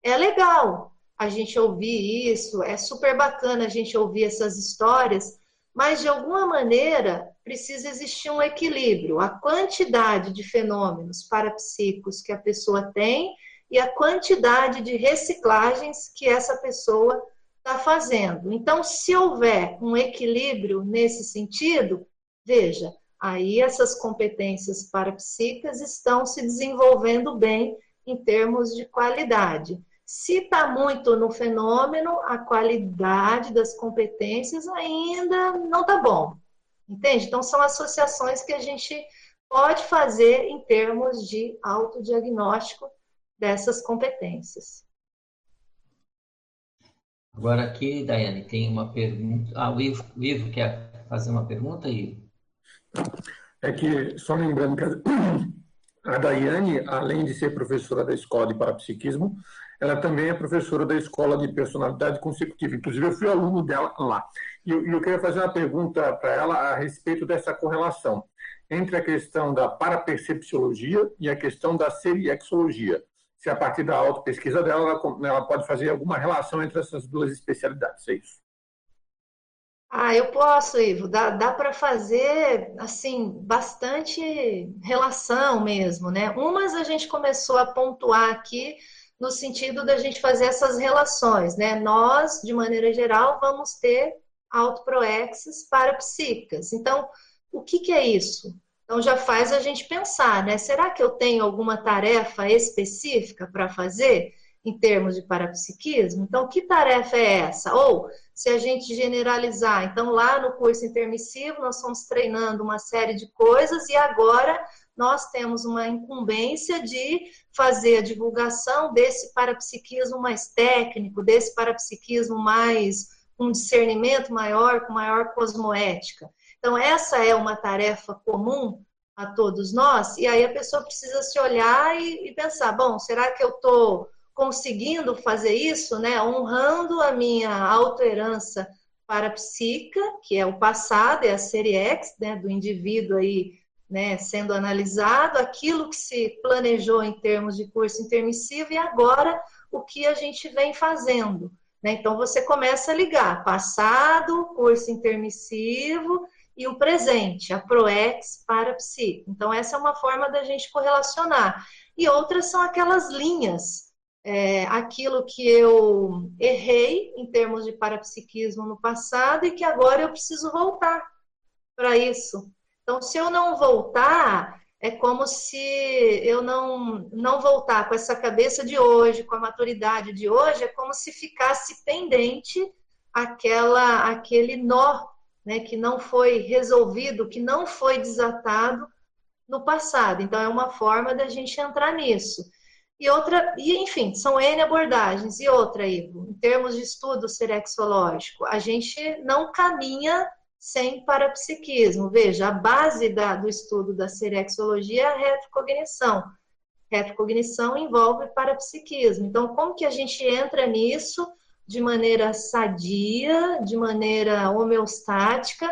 É legal a gente ouvir isso, é super bacana a gente ouvir essas histórias, mas de alguma maneira precisa existir um equilíbrio. A quantidade de fenômenos parapsíquicos que a pessoa tem e a quantidade de reciclagens que essa pessoa está fazendo. Então, se houver um equilíbrio nesse sentido, veja, aí essas competências parapsíquicas estão se desenvolvendo bem em termos de qualidade. Se está muito no fenômeno, a qualidade das competências ainda não está bom. Entende? Então, são associações que a gente pode fazer em termos de autodiagnóstico dessas competências. Agora aqui, Daiane, tem uma pergunta. Ah, o Ivo, o Ivo quer fazer uma pergunta, Ivo? É que, só lembrando que a (clears throat) Daiane, além de ser professora da Escola de Parapsiquismo, ela também é professora da Escola de Personalidade Consecutiva. Inclusive, eu fui aluno dela lá. E eu, eu queria fazer uma pergunta para ela a respeito dessa correlação entre a questão da parapercepciologia e a questão da seriexologia se a partir da auto-pesquisa dela, ela, ela pode fazer alguma relação entre essas duas especialidades, é isso? Ah, eu posso, Ivo. Dá, dá para fazer, assim, bastante relação mesmo, né? Umas a gente começou a pontuar aqui no sentido da gente fazer essas relações, né? Nós, de maneira geral, vamos ter autoproexes parapsíquicas. Então, o que, que é isso? Então já faz a gente pensar, né? Será que eu tenho alguma tarefa específica para fazer em termos de parapsiquismo? Então, que tarefa é essa? Ou se a gente generalizar, então lá no curso intermissivo nós estamos treinando uma série de coisas e agora nós temos uma incumbência de fazer a divulgação desse parapsiquismo mais técnico, desse parapsiquismo mais um discernimento maior, com maior cosmoética. Então, essa é uma tarefa comum a todos nós, e aí a pessoa precisa se olhar e, e pensar: bom, será que eu estou conseguindo fazer isso, né? Honrando a minha autoherança parapsíquica, que é o passado, é a série X, né, do indivíduo aí, né, sendo analisado, aquilo que se planejou em termos de curso intermissivo e agora o que a gente vem fazendo. Né? Então você começa a ligar passado, curso intermissivo e o presente, a ProEx para psi. Então, essa é uma forma da gente correlacionar. E outras são aquelas linhas, é, aquilo que eu errei em termos de parapsiquismo no passado e que agora eu preciso voltar para isso. Então, se eu não voltar, é como se eu não, não voltar com essa cabeça de hoje, com a maturidade de hoje, é como se ficasse pendente aquela aquele nó né, que não foi resolvido, que não foi desatado no passado. Então, é uma forma da gente entrar nisso. E outra, e enfim, são N abordagens. E outra, Ivo, em termos de estudo serexológico, a gente não caminha sem parapsiquismo. Veja, a base da, do estudo da serexologia é a retrocognição. Retrocognição envolve parapsiquismo. Então, como que a gente entra nisso? De maneira sadia, de maneira homeostática,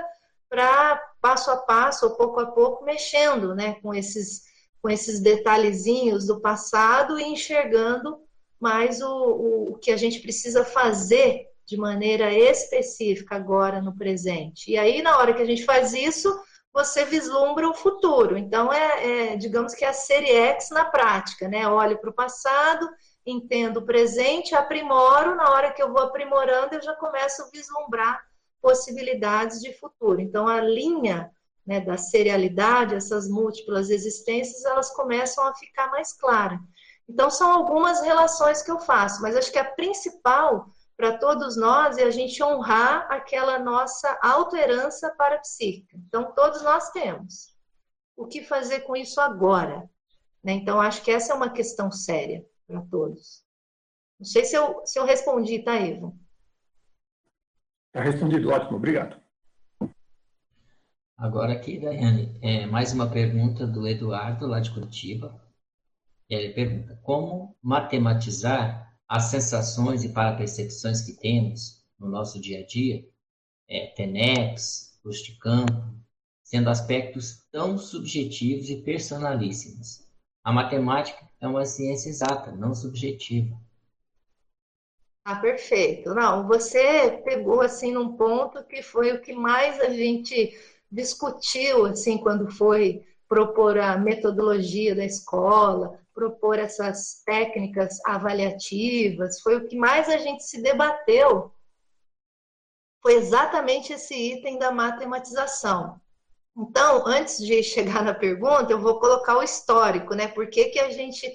para passo a passo, ou pouco a pouco, mexendo né, com, esses, com esses detalhezinhos do passado e enxergando mais o, o, que a gente precisa fazer de maneira específica agora no presente. E aí, na hora que a gente faz isso, você vislumbra o futuro. Então, é, é digamos que é a série X na prática, né? Olho para o passado entendo o presente, aprimoro, na hora que eu vou aprimorando, eu já começo a vislumbrar possibilidades de futuro. Então, a linha né, da serialidade, essas múltiplas existências, elas começam a ficar mais claras. Então, são algumas relações que eu faço, mas acho que a principal para todos nós é a gente honrar aquela nossa autoherança parapsíquica. Então, todos nós temos. O que fazer com isso agora? Né? Então, acho que essa é uma questão séria para todos. Não sei se eu, se eu respondi, tá, Ivo? Está respondido, ótimo, obrigado. Agora aqui, Daiane, é, mais uma pergunta do Eduardo, lá de Curitiba. Ele pergunta, como matematizar as sensações e parapercepções que temos no nosso dia a dia, é, TENEPS, luz de campo, sendo aspectos tão subjetivos e personalíssimos. A matemática é uma ciência exata, não subjetiva. Ah, perfeito. Não, você pegou assim num ponto que foi o que mais a gente discutiu assim quando foi propor a metodologia da escola, propor essas técnicas avaliativas, foi o que mais a gente se debateu. Foi exatamente esse item da matematização. Então, antes de chegar na pergunta, eu vou colocar o histórico, né? Por que, que a gente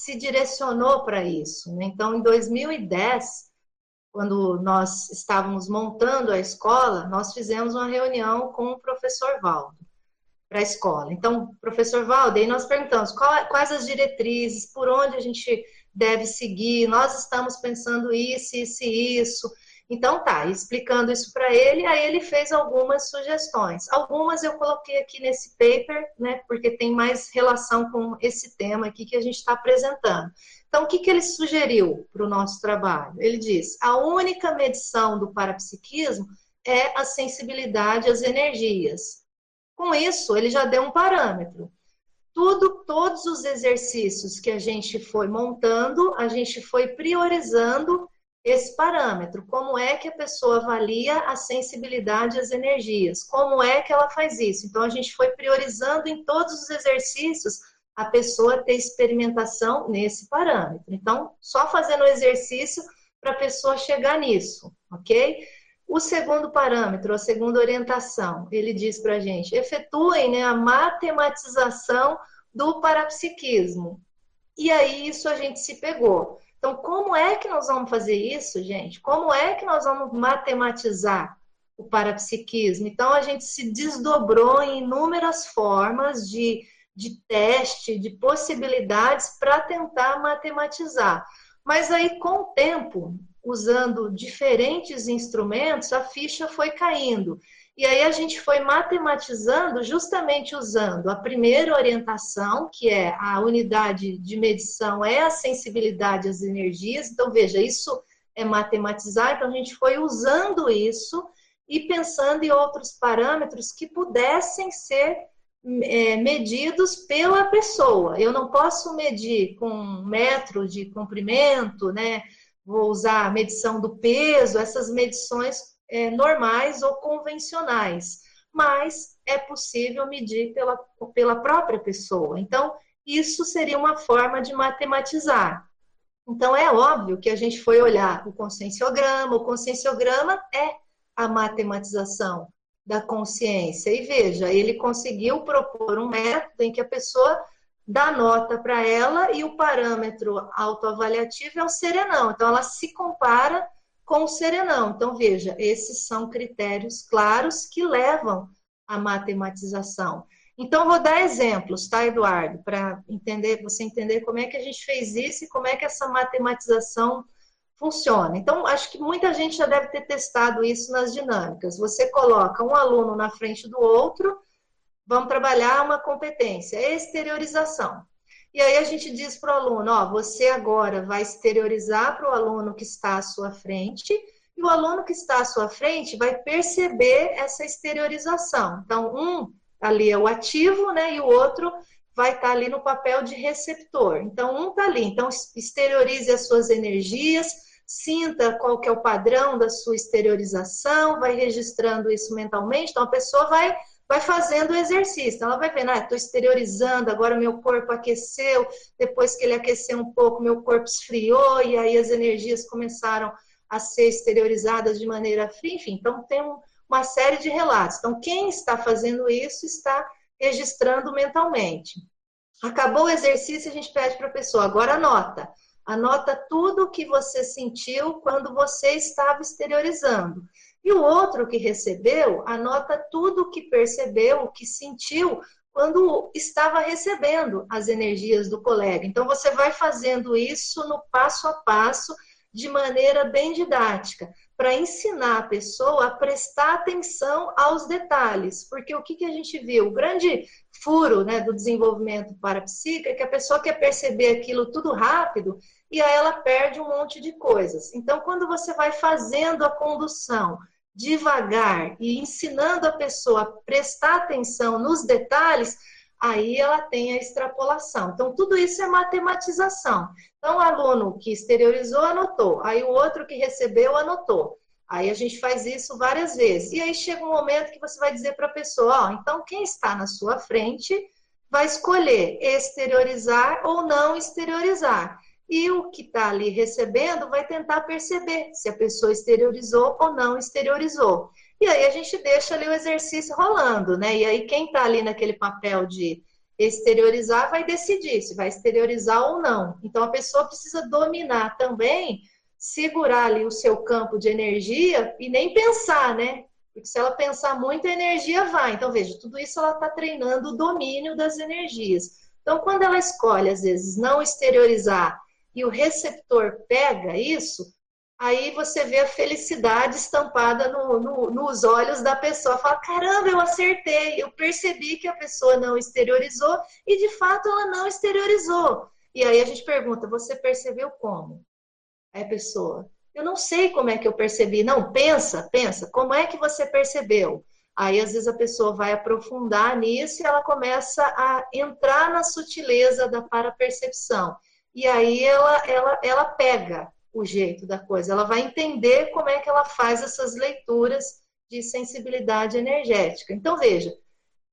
se direcionou para isso. Né? Então, em 2010, quando nós estávamos montando a escola, nós fizemos uma reunião com o professor Valdo para a escola. Então, professor Valdo, aí nós perguntamos qual, quais as diretrizes, por onde a gente deve seguir, nós estamos pensando isso, isso e isso. Então tá, explicando isso para ele, aí ele fez algumas sugestões. Algumas eu coloquei aqui nesse paper, né, porque tem mais relação com esse tema aqui que a gente está apresentando. Então, o que, que ele sugeriu para o nosso trabalho? Ele diz: a única medição do parapsiquismo é a sensibilidade às energias. Com isso, ele já deu um parâmetro. Tudo, todos os exercícios que a gente foi montando, a gente foi priorizando esse parâmetro. Como é que a pessoa avalia a sensibilidade às energias? Como é que ela faz isso? Então, a gente foi priorizando em todos os exercícios a pessoa ter experimentação nesse parâmetro. Então, só fazendo o exercício para a pessoa chegar nisso, ok? O segundo parâmetro, a segunda orientação, ele diz para a gente: efetuem né, a matematização do parapsiquismo. E aí isso a gente se pegou. Então, como é que nós vamos fazer isso, gente? Como é que nós vamos matematizar o parapsiquismo? Então, a gente se desdobrou em inúmeras formas de, de teste, de possibilidades para tentar matematizar. Mas aí, com o tempo, usando diferentes instrumentos, a ficha foi caindo. E aí a gente foi matematizando justamente usando a primeira orientação, que é a unidade de medição é a sensibilidade às energias. Então, veja, isso é matematizar, então a gente foi usando isso e pensando em outros parâmetros que pudessem ser é, medidos pela pessoa. Eu não posso medir com metro de comprimento, né? Vou usar a medição do peso, essas medições é, normais ou convencionais, mas é possível medir pela, pela própria pessoa. Então, isso seria uma forma de matematizar. Então, é óbvio que a gente foi olhar o conscienciograma, o conscienciograma é a matematização da consciência. E veja, ele conseguiu propor um método em que a pessoa dá nota para ela e o parâmetro autoavaliativo é o serenão. Então, ela se compara com o serenão. Então, veja, esses são critérios claros que levam à matematização. Então, vou dar exemplos, tá, Eduardo, para entender, você entender como é que a gente fez isso e como é que essa matematização funciona. Então, acho que muita gente já deve ter testado isso nas dinâmicas. Você coloca um aluno na frente do outro, vamos trabalhar uma competência, exteriorização. E aí a gente diz para o aluno, ó, você agora vai exteriorizar para o aluno que está à sua frente, e o aluno que está à sua frente vai perceber essa exteriorização. Então, um ali é o ativo, né, e o outro vai estar tá ali no papel de receptor. Então, um está ali. Então, exteriorize as suas energias, sinta qual que é o padrão da sua exteriorização, vai registrando isso mentalmente. Então, a pessoa vai vai fazendo o exercício. Então, ela vai vendo, ah, estou exteriorizando, agora meu corpo aqueceu, depois que ele aqueceu um pouco, meu corpo esfriou, e aí as energias começaram a ser exteriorizadas de maneira fria, enfim. Então, tem uma série de relatos. Então, quem está fazendo isso está registrando mentalmente. Acabou o exercício, a gente pede para a pessoa, agora anota. Anota tudo o que você sentiu quando você estava exteriorizando. E o outro que recebeu, anota tudo o que percebeu, o que sentiu quando estava recebendo as energias do colega. Então, você vai fazendo isso no passo a passo, de maneira bem didática, para ensinar a pessoa a prestar atenção aos detalhes. Porque o que, que a gente viu? O grande furo né, do desenvolvimento parapsíquico é que a pessoa quer perceber aquilo tudo rápido e aí ela perde um monte de coisas. Então, quando você vai fazendo a condução devagar e ensinando a pessoa a prestar atenção nos detalhes, aí ela tem a extrapolação. Então, tudo isso é matematização. Então, o aluno que exteriorizou anotou, aí o outro que recebeu anotou. Aí a gente faz isso várias vezes. E aí chega um momento que você vai dizer para a pessoa: ó, então quem está na sua frente vai escolher exteriorizar ou não exteriorizar. E o que está ali recebendo vai tentar perceber se a pessoa exteriorizou ou não exteriorizou. E aí a gente deixa ali o exercício rolando, né? E aí quem está ali naquele papel de exteriorizar vai decidir se vai exteriorizar ou não. Então a pessoa precisa dominar também, segurar ali o seu campo de energia e nem pensar, né? Porque se ela pensar muito, a energia vai. Então, veja, tudo isso ela está treinando o domínio das energias. Então, quando ela escolhe, às vezes, não exteriorizar e o receptor pega isso, aí você vê a felicidade estampada no, no, nos olhos da pessoa. Fala, caramba, eu acertei, eu percebi que a pessoa não exteriorizou e de fato ela não exteriorizou. E aí a gente pergunta, você percebeu como? Aí a pessoa, eu não sei como é que eu percebi. Não, pensa, pensa, como é que você percebeu? Aí às vezes a pessoa vai aprofundar nisso e ela começa a entrar na sutileza da parapercepção. E aí ela, ela, ela pega o jeito da coisa, ela vai entender como é que ela faz essas leituras de sensibilidade energética. Então, veja,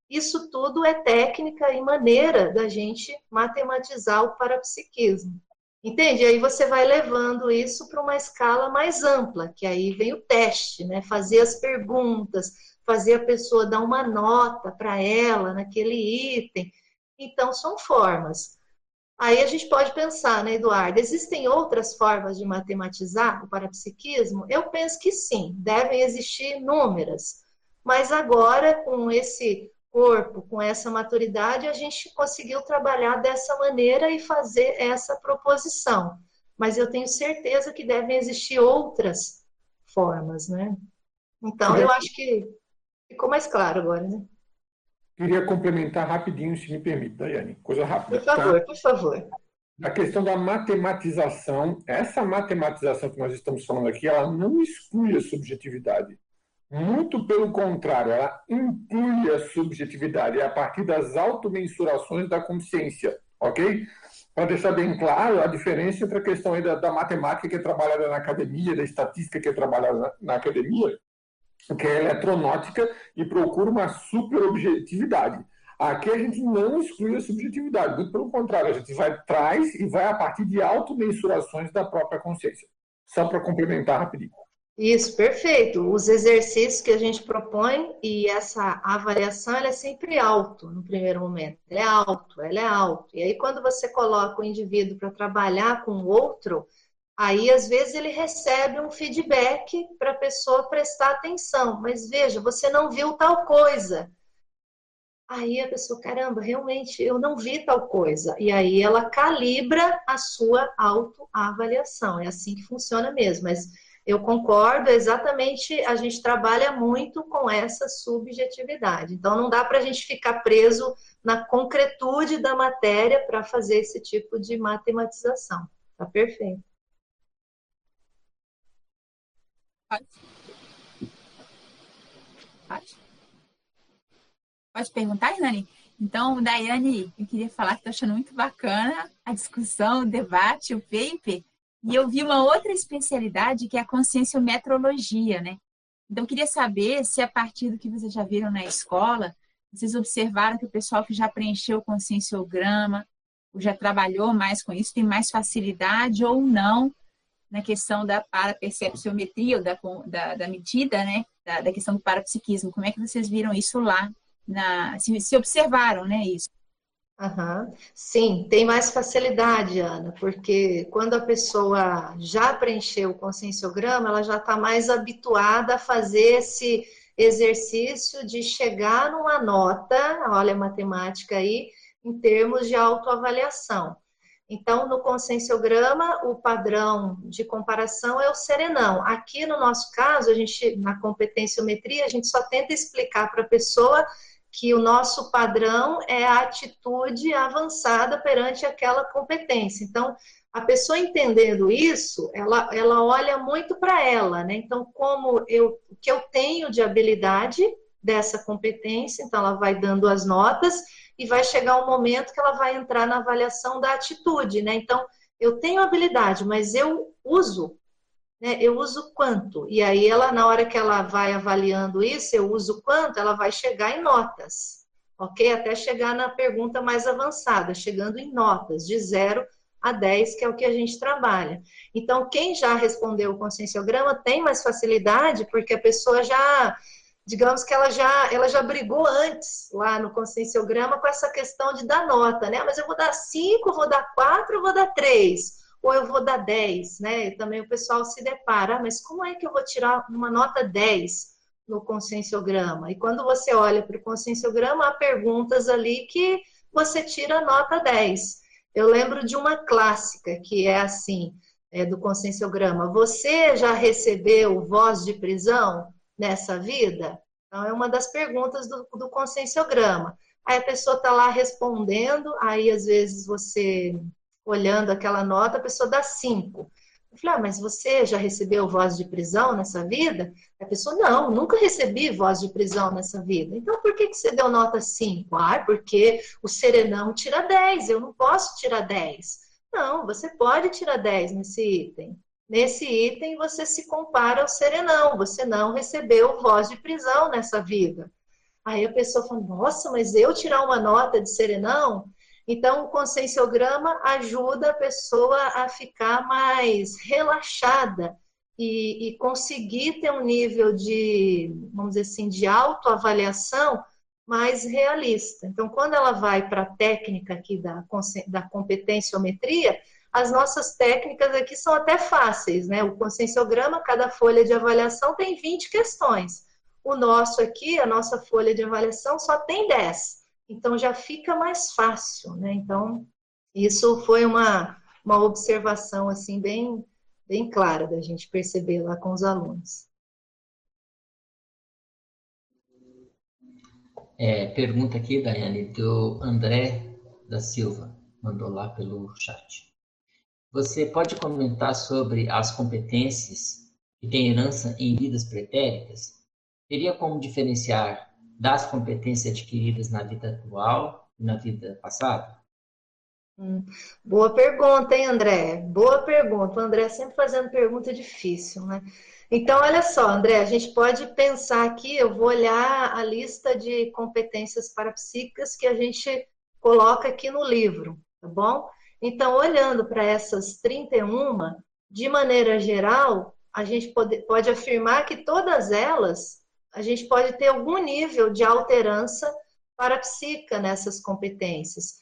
isso tudo é técnica e maneira da gente matematizar o parapsiquismo. Entende? Aí você vai levando isso para uma escala mais ampla, que aí vem o teste, né? Fazer as perguntas, fazer a pessoa dar uma nota para ela naquele item. Então, são formas. Aí a gente pode pensar, né, Eduardo, existem outras formas de matematizar o parapsiquismo? Eu penso que sim, devem existir inúmeras. Mas agora, com esse corpo, com essa maturidade, a gente conseguiu trabalhar dessa maneira e fazer essa proposição. Mas eu tenho certeza que devem existir outras formas, né? Então, eu acho que ficou mais claro agora, né? Queria complementar rapidinho, se me permite, Daiane. Coisa rápida. Por favor, tá? por favor. A questão da matematização, essa matematização que nós estamos falando aqui, ela não exclui a subjetividade. Muito pelo contrário, ela inclui a subjetividade a partir das automensurações da consciência, ok? Para deixar bem claro a diferença entre a questão da, da, matemática que é trabalhada na academia, da estatística que é trabalhada na, na academia, que é eletronótica e procura uma superobjetividade. Aqui a gente não exclui a subjetividade, muito pelo contrário, a gente vai traz e vai a partir de automensurações da própria consciência. Só para complementar rapidinho. Isso, perfeito. Os exercícios que a gente propõe e essa avaliação ela é sempre alto no primeiro momento. Ela é alto, ela é alto. E aí quando você coloca o indivíduo para trabalhar com o outro, Aí, às vezes, ele recebe um feedback para a pessoa prestar atenção. Mas veja, você não viu tal coisa. Aí a pessoa, caramba, realmente eu não vi tal coisa. E aí ela calibra a sua autoavaliação. É assim que funciona mesmo. Mas eu concordo, exatamente, a gente trabalha muito com essa subjetividade. Então não dá para a gente ficar preso na concretude da matéria para fazer esse tipo de matematização. Tá perfeito. Pode. Pode. Pode perguntar, Hernani? Então, Daiane, eu queria falar que estou achando muito bacana a discussão, o debate, o paper. E eu vi uma outra especialidade que é a conscienciometrologia, né? Então, eu queria saber se a partir do que vocês já viram na escola, Vocês observaram que o pessoal que já preencheu o conscienciograma, ou já trabalhou mais com isso, tem mais facilidade ou não na questão da parapercepciometria, ou da, da, da medida, né? Da, da, questão do parapsiquismo. Como é que vocês viram isso lá? Na, se, se observaram, né, isso? Uhum. Sim, tem mais facilidade, Ana, porque quando a pessoa já preencheu o conscienciograma, ela já está mais habituada a fazer esse exercício de chegar numa nota, olha a matemática aí, em termos de autoavaliação. Então, no conscienciograma, o padrão de comparação é o serenão. Aqui, no nosso caso, a gente, na competenciometria, a gente só tenta explicar para a pessoa que o nosso padrão é a atitude avançada perante aquela competência. Então, a pessoa entendendo isso, ela, ela olha muito para ela, né? Então, como eu, o que eu tenho de habilidade dessa competência, então ela vai dando as notas e vai chegar um momento que ela vai entrar na avaliação da atitude, né? Então, eu tenho habilidade, mas eu uso né, eu uso quanto? E aí ela, na hora que ela vai avaliando isso, eu uso quanto, ela vai chegar em notas, ok? Até chegar na pergunta mais avançada, chegando em notas, de 0 a 10, que é o que a gente trabalha. Então, quem já respondeu o conscienciograma tem mais facilidade, porque a pessoa já, digamos que ela já, ela já brigou antes lá no conscienciograma com essa questão de dar nota, né? Mas eu vou dar 5, vou dar 4, vou dar 3 ou eu vou dar 10, né? também o pessoal se depara, mas como é que eu vou tirar uma nota 10 no conscienciograma? E quando você olha para o conscienciograma, há perguntas ali que você tira a nota 10. Eu lembro de uma clássica que é assim, é, do conscienciograma. Você já recebeu voz de prisão nessa vida? Então, é uma das perguntas do, do conscienciograma. Aí a pessoa está lá respondendo, aí às vezes você olhando aquela nota, a pessoa dá cinco. Eu falei, ah, mas você já recebeu voz de prisão nessa vida? A pessoa, não, nunca recebi voz de prisão nessa vida. Então, por que, que você deu nota 5? Ah, porque o serenão tira 10, eu não posso tirar 10. Não, você pode tirar 10 nesse item. Nesse item, você se compara ao serenão, você não recebeu voz de prisão nessa vida. Aí a pessoa fala, nossa, mas eu tirar uma nota de serenão? Então, o conscienciograma ajuda a pessoa a ficar mais relaxada e, e, conseguir ter um nível de, vamos dizer assim, de autoavaliação mais realista. Então, quando ela vai para a técnica aqui da, da competenciometria, as nossas técnicas aqui são até fáceis, né? O conscienciograma, cada folha de avaliação tem 20 questões. O nosso aqui, a nossa folha de avaliação só tem 10. Então já fica mais fácil, né? Então isso foi uma, uma observação assim bem bem clara da gente perceber lá com os alunos. É, pergunta aqui, Daiane, do André da Silva, mandou lá pelo chat. Você pode comentar sobre as competências que têm herança em vidas pretéritas? Teria como diferenciar das competências adquiridas na vida atual e na vida passada? Hum, boa pergunta, hein, André? Boa pergunta. O André sempre fazendo pergunta difícil, né? Então, olha só, André, a gente pode pensar aqui, eu vou olhar a lista de competências parapsíquicas que a gente coloca aqui no livro, tá bom? Então, olhando para essas 31, de maneira geral, a gente pode, pode afirmar que todas elas a gente pode ter algum nível de alterança parapsíquica nessas competências.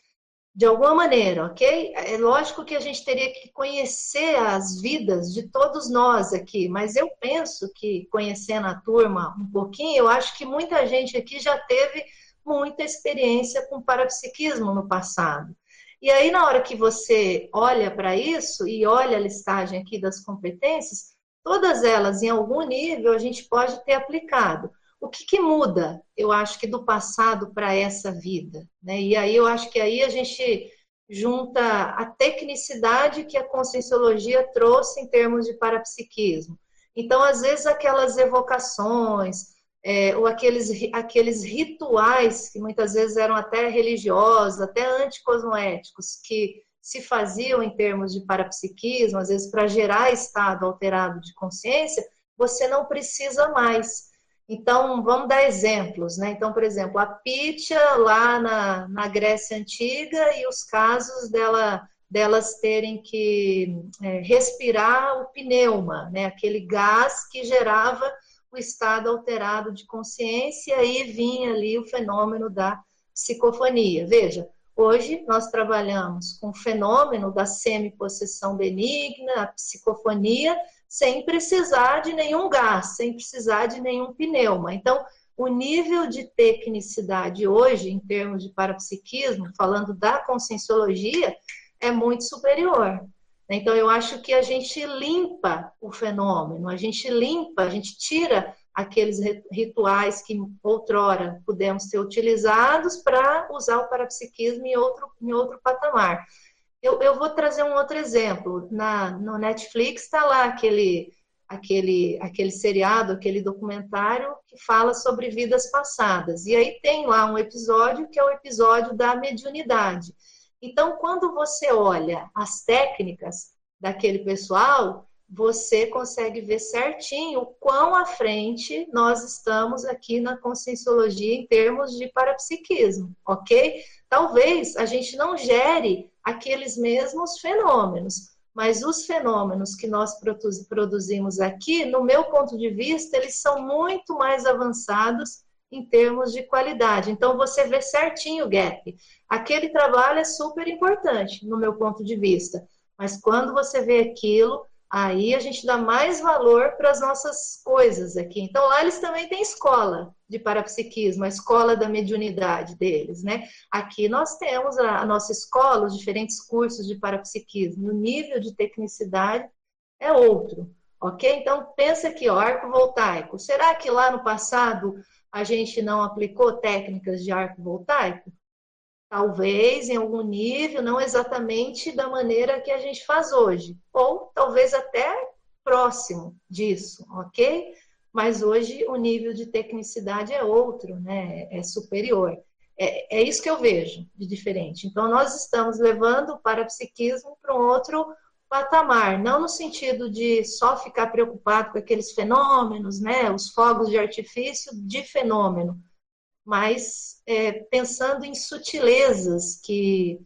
De alguma maneira, ok? É lógico que a gente teria que conhecer as vidas de todos nós aqui, mas eu penso que conhecendo a turma um pouquinho, eu acho que muita gente aqui já teve muita experiência com parapsiquismo no passado. E aí, na hora que você olha para isso e olha a listagem aqui das competências, Todas elas, em algum nível, a gente pode ter aplicado. O que, que muda, eu acho que do passado para essa vida? Né? E aí eu acho que aí a gente junta a tecnicidade que a conscienciologia trouxe em termos de parapsiquismo. Então, às vezes, aquelas evocações, é, ou aqueles, aqueles rituais que muitas vezes eram até religiosos, até anticosmoéticos, que se faziam em termos de parapsiquismo, às vezes para gerar estado alterado de consciência, você não precisa mais. Então, vamos dar exemplos, né? Então, por exemplo, a Pitya lá na, na Grécia Antiga e os casos dela, delas terem que é, respirar o pneuma, né? Aquele gás que gerava o estado alterado de consciência e aí vinha ali o fenômeno da psicofonia. Veja, hoje nós trabalhamos com o fenômeno da semipossessão benigna, a psicofonia, sem precisar de nenhum gás, sem precisar de nenhum pneuma. Então, o nível de tecnicidade hoje, em termos de parapsiquismo, falando da conscienciologia, é muito superior. Então, eu acho que a gente limpa o fenômeno, a gente limpa, a gente tira aqueles rituais que outrora pudemos ser utilizados para usar o parapsiquismo em outro, em outro patamar. Eu, eu vou trazer um outro exemplo. Na, no Netflix está lá aquele, aquele, aquele seriado, aquele documentário que fala sobre vidas passadas. E aí tem lá um episódio que é o episódio da mediunidade. Então, quando você olha as técnicas daquele pessoal, você consegue ver certinho o quão à frente nós estamos aqui na conscienciologia em termos de parapsiquismo, ok? Talvez a gente não gere aqueles mesmos fenômenos, mas os fenômenos que nós produzimos aqui, no meu ponto de vista, eles são muito mais avançados em termos de qualidade. Então, você vê certinho o gap. Aquele trabalho é super importante, no meu ponto de vista. Mas quando você vê aquilo, aí a gente dá mais valor para as nossas coisas aqui. Então, lá eles também têm escola de parapsiquismo, a escola da mediunidade deles, né? Aqui nós temos a, a nossa escola, os diferentes cursos de parapsiquismo. O nível de tecnicidade é outro, ok? Então, pensa aqui, ó, arco voltaico. Será que lá no passado a gente não aplicou técnicas de arco voltaico? Talvez em algum nível, não exatamente da maneira que a gente faz hoje, ou talvez até próximo disso, ok? Mas hoje o nível de tecnicidade é outro, né? É superior. É, é isso que eu vejo de diferente. Então, nós estamos levando o parapsiquismo para um outro patamar, não no sentido de só ficar preocupado com aqueles fenômenos, né, os fogos de artifício de fenômeno, mas é, pensando em sutilezas que,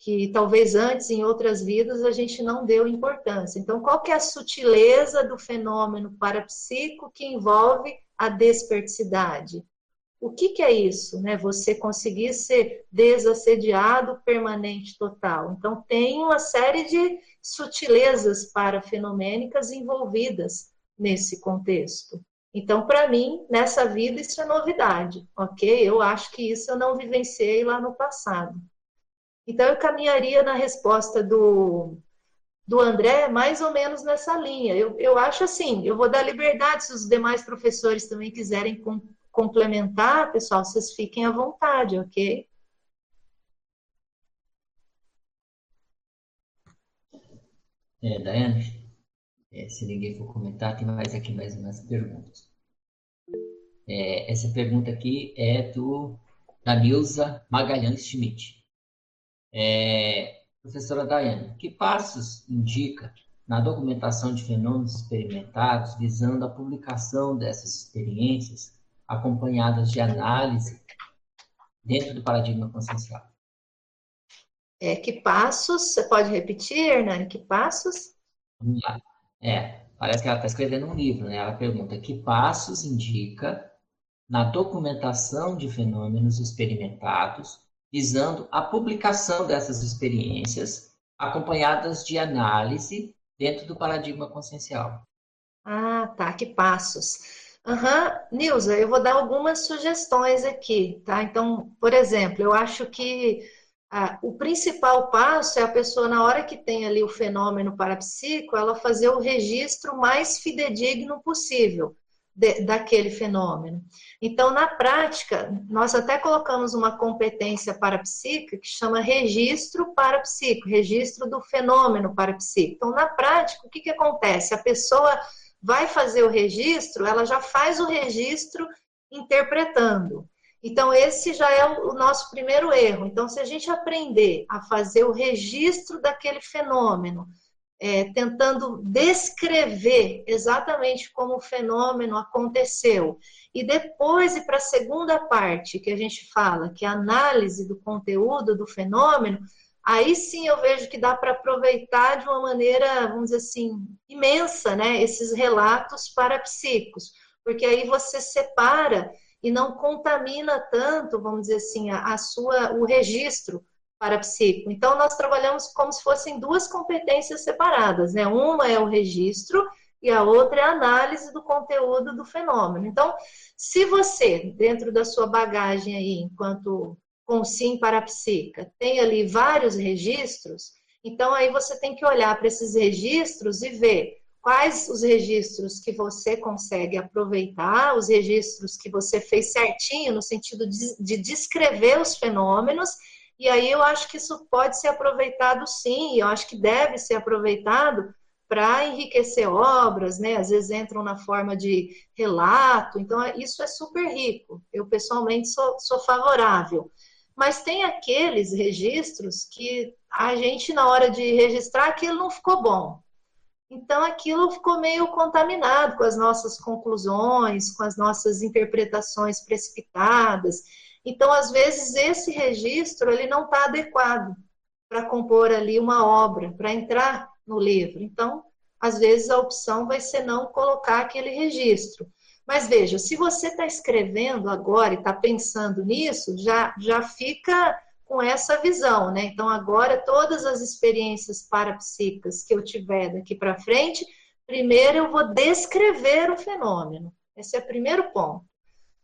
que talvez antes, em outras vidas, a gente não deu importância. Então, qual que é a sutileza do fenômeno parapsíquico que envolve a desperticidade? O que, que é isso? Né? Você conseguir ser desassediado permanente total. Então, tem uma série de sutilezas parafenomênicas envolvidas nesse contexto. Então, para mim, nessa vida, isso é novidade, ok? Eu acho que isso eu não vivenciei lá no passado. Então, eu caminharia na resposta do, do André mais ou menos nessa linha. Eu, eu acho assim, eu vou dar liberdade se os demais professores também quiserem com, complementar, pessoal, vocês fiquem à vontade, ok? É, Daiane, é, se ninguém for comentar, tem mais aqui mais umas perguntas. É, essa pergunta aqui é do da Nilza Magalhães Schmidt. É, professora Daiane, que passos indica na documentação de fenômenos experimentados visando a publicação dessas experiências acompanhadas de análise dentro do paradigma consciencial? É, que passos, você pode repetir, Hernani, que passos? É, parece que ela está escrevendo um livro, né? Ela pergunta que passos indica na documentação de fenômenos experimentados, visando a publicação dessas experiências, acompanhadas de análise dentro do paradigma consciencial. Ah, tá, que passos. Aham, uhum. Nilza, eu vou dar algumas sugestões aqui, tá? Então, por exemplo, eu acho que ah, o principal passo é a pessoa, na hora que tem ali o fenômeno parapsíquico, ela fazer o registro mais fidedigno possível de, daquele fenômeno. Então, na prática, nós até colocamos uma competência parapsíquica que chama registro parapsíquico, registro do fenômeno parapsíquico. Então, na prática, o que, que acontece? A pessoa vai fazer o registro, ela já faz o registro interpretando. Então, esse já é o nosso primeiro erro. Então, se a gente aprender a fazer o registro daquele fenômeno, é, tentando descrever exatamente como o fenômeno aconteceu. E depois ir para a segunda parte, que a gente fala, que é a análise do conteúdo do fenômeno, aí sim eu vejo que dá para aproveitar de uma maneira, vamos dizer assim, imensa, né, esses relatos parapsíquicos, porque aí você separa e não contamina tanto, vamos dizer assim, a, a sua o registro parapsíquico. Então nós trabalhamos como se fossem duas competências separadas, né? Uma é o registro e a outra é a análise do conteúdo do fenômeno. Então, se você, dentro da sua bagagem aí, enquanto consim parapsíquica, tem ali vários registros, então aí você tem que olhar para esses registros e ver quais os registros que você consegue aproveitar, os registros que você fez certinho no sentido de, de descrever os fenômenos, e aí eu acho que isso pode ser aproveitado sim, eu acho que deve ser aproveitado para enriquecer obras, né? Às vezes entram na forma de relato, então isso é super rico. Eu pessoalmente sou, sou favorável. Mas tem aqueles registros que a gente, na hora de registrar, aquilo não ficou bom. Então aquilo ficou meio contaminado com as nossas conclusões, com as nossas interpretações precipitadas. Então, às vezes, esse registro ele não está adequado para compor ali uma obra, para entrar no livro. Então, às vezes, a opção vai ser não colocar aquele registro. Mas veja, se você está escrevendo agora e está pensando nisso, já, já fica com essa visão, né? Então, agora, todas as experiências parapsíquicas que eu tiver daqui para frente, primeiro eu vou descrever o fenômeno. Esse é o primeiro ponto.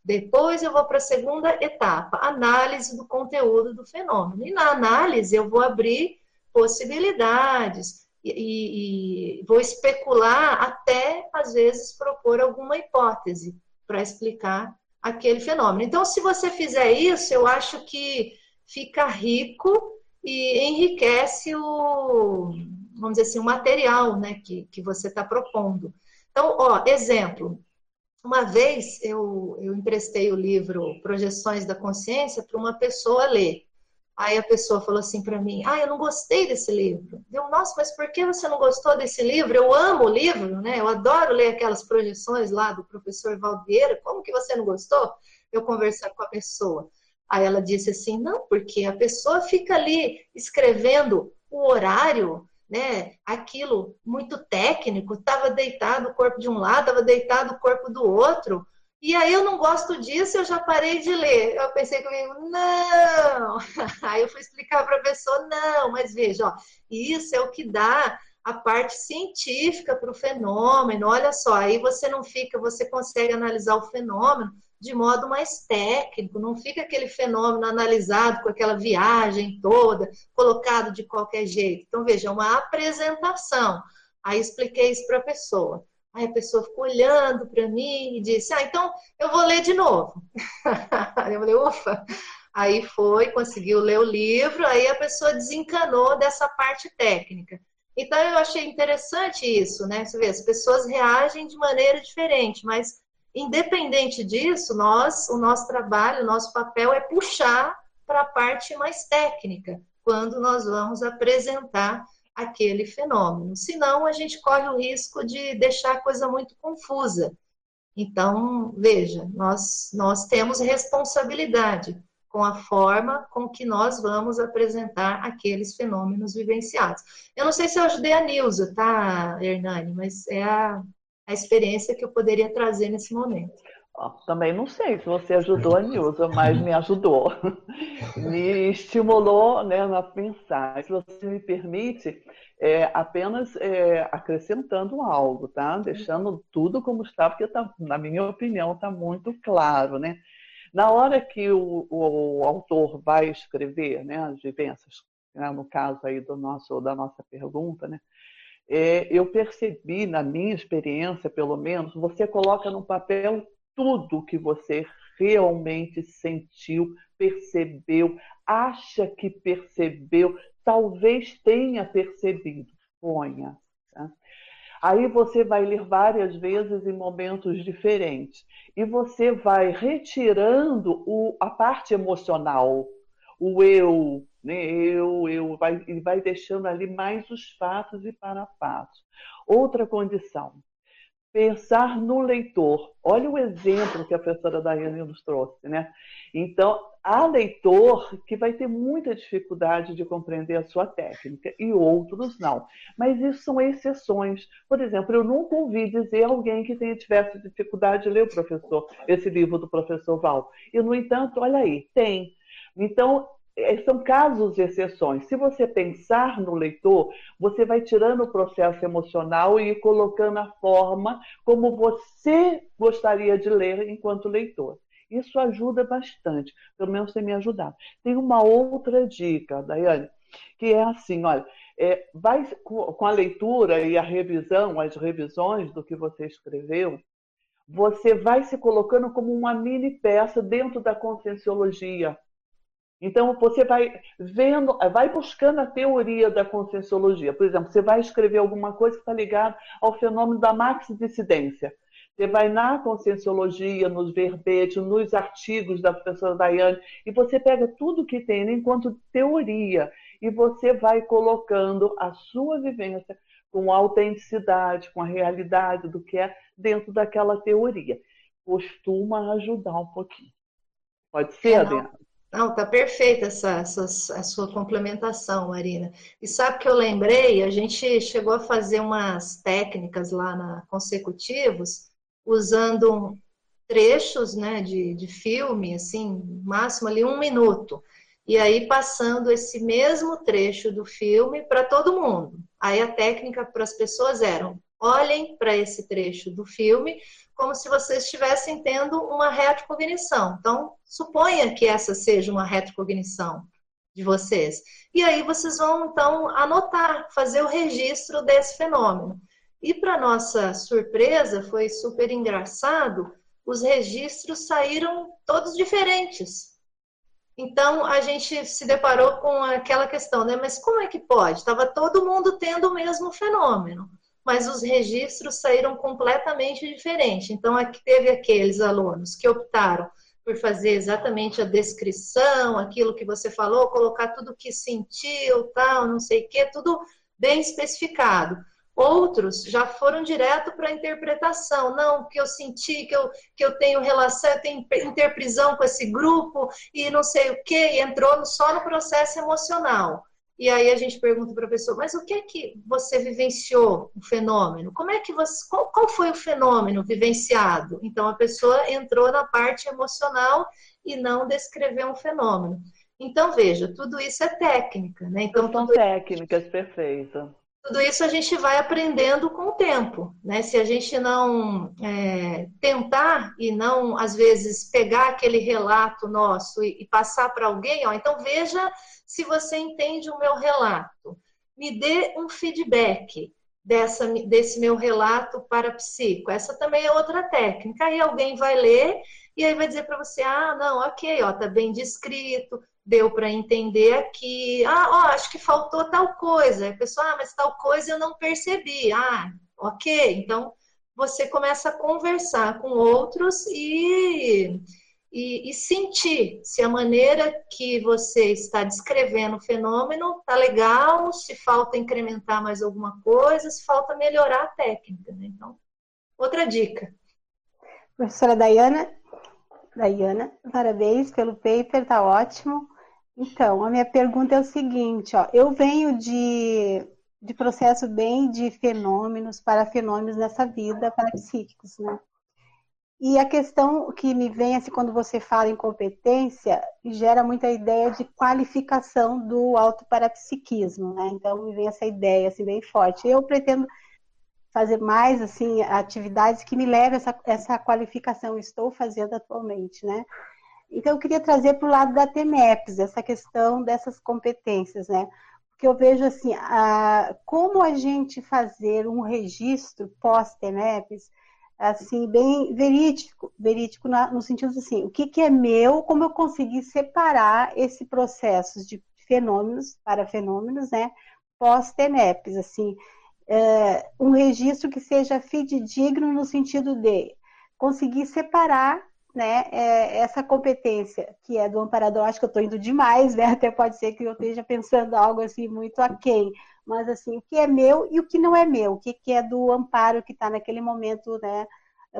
Depois eu vou para a segunda etapa, análise do conteúdo do fenômeno. E na análise eu vou abrir possibilidades e, e vou especular até, às vezes, propor alguma hipótese para explicar aquele fenômeno. Então, se você fizer isso, eu acho que fica rico e enriquece o, vamos dizer assim, o material né, que, que você está propondo. Então, ó, exemplo. Uma vez eu, eu emprestei o livro Projeções da Consciência para uma pessoa ler. Aí a pessoa falou assim para mim: Ah, eu não gostei desse livro. Eu, nossa, mas por que você não gostou desse livro? Eu amo o livro, né? Eu adoro ler aquelas projeções lá do professor Valdeira. Como que você não gostou? Eu conversar com a pessoa. Aí ela disse assim: não, porque a pessoa fica ali escrevendo o horário, né? Aquilo muito técnico, estava deitado o corpo de um lado, estava deitado o corpo do outro. E aí eu não gosto disso, eu já parei de ler. Eu pensei comigo, não. (laughs) Aí eu fui explicar para a pessoa, não, mas veja, ó, isso é o que dá a parte científica para o fenômeno. Olha só, aí você não fica, você consegue analisar o fenômeno de modo mais técnico, não fica aquele fenômeno analisado com aquela viagem toda, colocado de qualquer jeito. Então, veja, é uma apresentação. Aí expliquei isso para a pessoa. Aí a pessoa ficou olhando para mim e disse: Ah, então eu vou ler de novo. (laughs) eu falei: Ufa. Aí foi, conseguiu ler o livro, aí a pessoa desencanou dessa parte técnica. Então eu achei interessante isso, né? Você vê, as pessoas reagem de maneira diferente, mas Independente disso, nós, o nosso trabalho, o nosso papel é puxar para a parte mais técnica, quando nós vamos apresentar aquele fenômeno. Senão, a gente corre o risco de deixar a coisa muito confusa. Então, veja, nós, nós temos responsabilidade com a forma com que nós vamos apresentar aqueles fenômenos vivenciados. Eu não sei se eu ajudei a Nilza, tá, Hernani, mas é a, a experiência que eu poderia trazer nesse momento. Também não sei se você ajudou a Nilza, mas me ajudou. (laughs) me estimulou né, a pensar. Se você me permite, é, apenas é, acrescentando algo, tá? Deixando tudo como está, porque tá, na minha opinião está muito claro, né? Na hora que o, o, autor vai escrever né, as vivências, né, no caso aí do nosso, da nossa pergunta, né, é, eu percebi, na minha experiência, pelo menos, você coloca no papel tudo que você realmente sentiu, percebeu, acha que percebeu, talvez tenha percebido. Ponha. Tá? Aí você vai ler várias vezes em momentos diferentes. E você vai retirando o, a parte emocional, o eu, né? eu, eu, vai, ele vai deixando ali mais os fatos e parafatos. Outra condição, pensar no leitor. Olha o exemplo que a professora Daiane nos trouxe, né? Então, há leitor que vai ter muita dificuldade de compreender a sua técnica e outros não. Mas isso são exceções. Por exemplo, eu nunca ouvi dizer alguém que tenha tivesse dificuldade de ler o professor, esse livro do professor Val. E, no entanto, olha aí, tem. Então, são casos de exceções. Se você pensar no leitor, você vai tirando o processo emocional e colocando a forma como você gostaria de ler enquanto leitor. Isso ajuda bastante, pelo menos tem me ajudado. Tem uma outra dica, Daiane, que é assim, olha, é, vai, com a leitura e a revisão, as revisões do que você escreveu, você vai se colocando como uma mini peça dentro da conscienciologia. Então, você vai vendo, vai buscando a teoria da conscienciologia. Por exemplo, você vai escrever alguma coisa que está ligada ao fenômeno da maxidissidência. Você vai na conscienciologia, nos verbetes, nos artigos da professora Daiane, e você pega tudo que tem enquanto teoria, e você vai colocando a sua vivência com a autenticidade, com a realidade do que é dentro daquela teoria. Costuma ajudar um pouquinho. Pode ser, é, Adriana? Não, tá perfeita essa, essa, a sua complementação, Marina. E sabe que eu lembrei, a gente chegou a fazer umas técnicas lá na Consecutivos, usando trechos né, de, de filme, assim, máximo ali um minuto. E aí passando esse mesmo trecho do filme para todo mundo. Aí a técnica para as pessoas era: olhem para esse trecho do filme como se vocês estivessem tendo uma retrocognição. Então, suponha que essa seja uma retrocognição de vocês. E aí vocês vão então anotar, fazer o registro desse fenômeno. E para nossa surpresa, foi super engraçado, os registros saíram todos diferentes. Então a gente se deparou com aquela questão, né? Mas como é que pode? Estava todo mundo tendo o mesmo fenômeno, mas os registros saíram completamente diferentes. Então aqui teve aqueles alunos que optaram por fazer exatamente a descrição, aquilo que você falou, colocar tudo que sentiu, tal, não sei o quê, tudo bem especificado. Outros já foram direto para a interpretação. Não, que eu senti que eu, que eu tenho relação, eu tenho interprisão com esse grupo e não sei o que, e entrou só no processo emocional. E aí a gente pergunta para a pessoa, mas o que é que você vivenciou o fenômeno? Como é que você, qual, qual foi o fenômeno vivenciado? Então a pessoa entrou na parte emocional e não descreveu um fenômeno. Então veja, tudo isso é técnica, né? Então são técnicas, perfeito tudo isso a gente vai aprendendo com o tempo, né? Se a gente não é, tentar e não, às vezes, pegar aquele relato nosso e, e passar para alguém, ó, então veja se você entende o meu relato. Me dê um feedback dessa, desse meu relato para psico. Essa também é outra técnica. Aí alguém vai ler e aí vai dizer para você, ah, não, ok, ó, tá bem descrito, deu para entender aqui. Ah, ó, acho que faltou tal coisa. A pessoa, ah, mas tal coisa eu não percebi. Ah, ok. Então você começa a conversar com outros e, e, e sentir se a maneira que você está descrevendo o fenômeno tá legal, se falta incrementar mais alguma coisa, se falta melhorar a técnica. Né? Então, outra dica. Professora Dayana, Dayana, parabéns pelo paper, tá ótimo. Então, a minha pergunta é o seguinte, ó, eu venho de, de processo bem de fenômenos para fenômenos nessa vida para psíquicos, né? E a questão que me vem assim quando você fala em competência gera muita ideia de qualificação do autoparapsiquismo, né? Então me vem essa ideia assim bem forte. Eu pretendo fazer mais assim atividades que me levem a essa, essa qualificação. Estou fazendo atualmente, né? Então, eu queria trazer para o lado da TEMEPS, essa questão dessas competências, né? Porque eu vejo assim, a, como a gente fazer um registro pós-TEMEPS, assim, bem verídico, verídico na, no sentido assim, o que, que é meu, como eu consegui separar esse processo de fenômenos para fenômenos, né? Pós-TEMEPS, assim, é, um registro que seja fidedigno no sentido de conseguir separar né, é, essa competência que é do amparador, acho que eu estou indo demais, né? (laughs) Até pode ser que eu esteja pensando algo assim muito aquém, mas assim, o que é meu e o que não é meu, o que, que é do amparo que está naquele momento, né,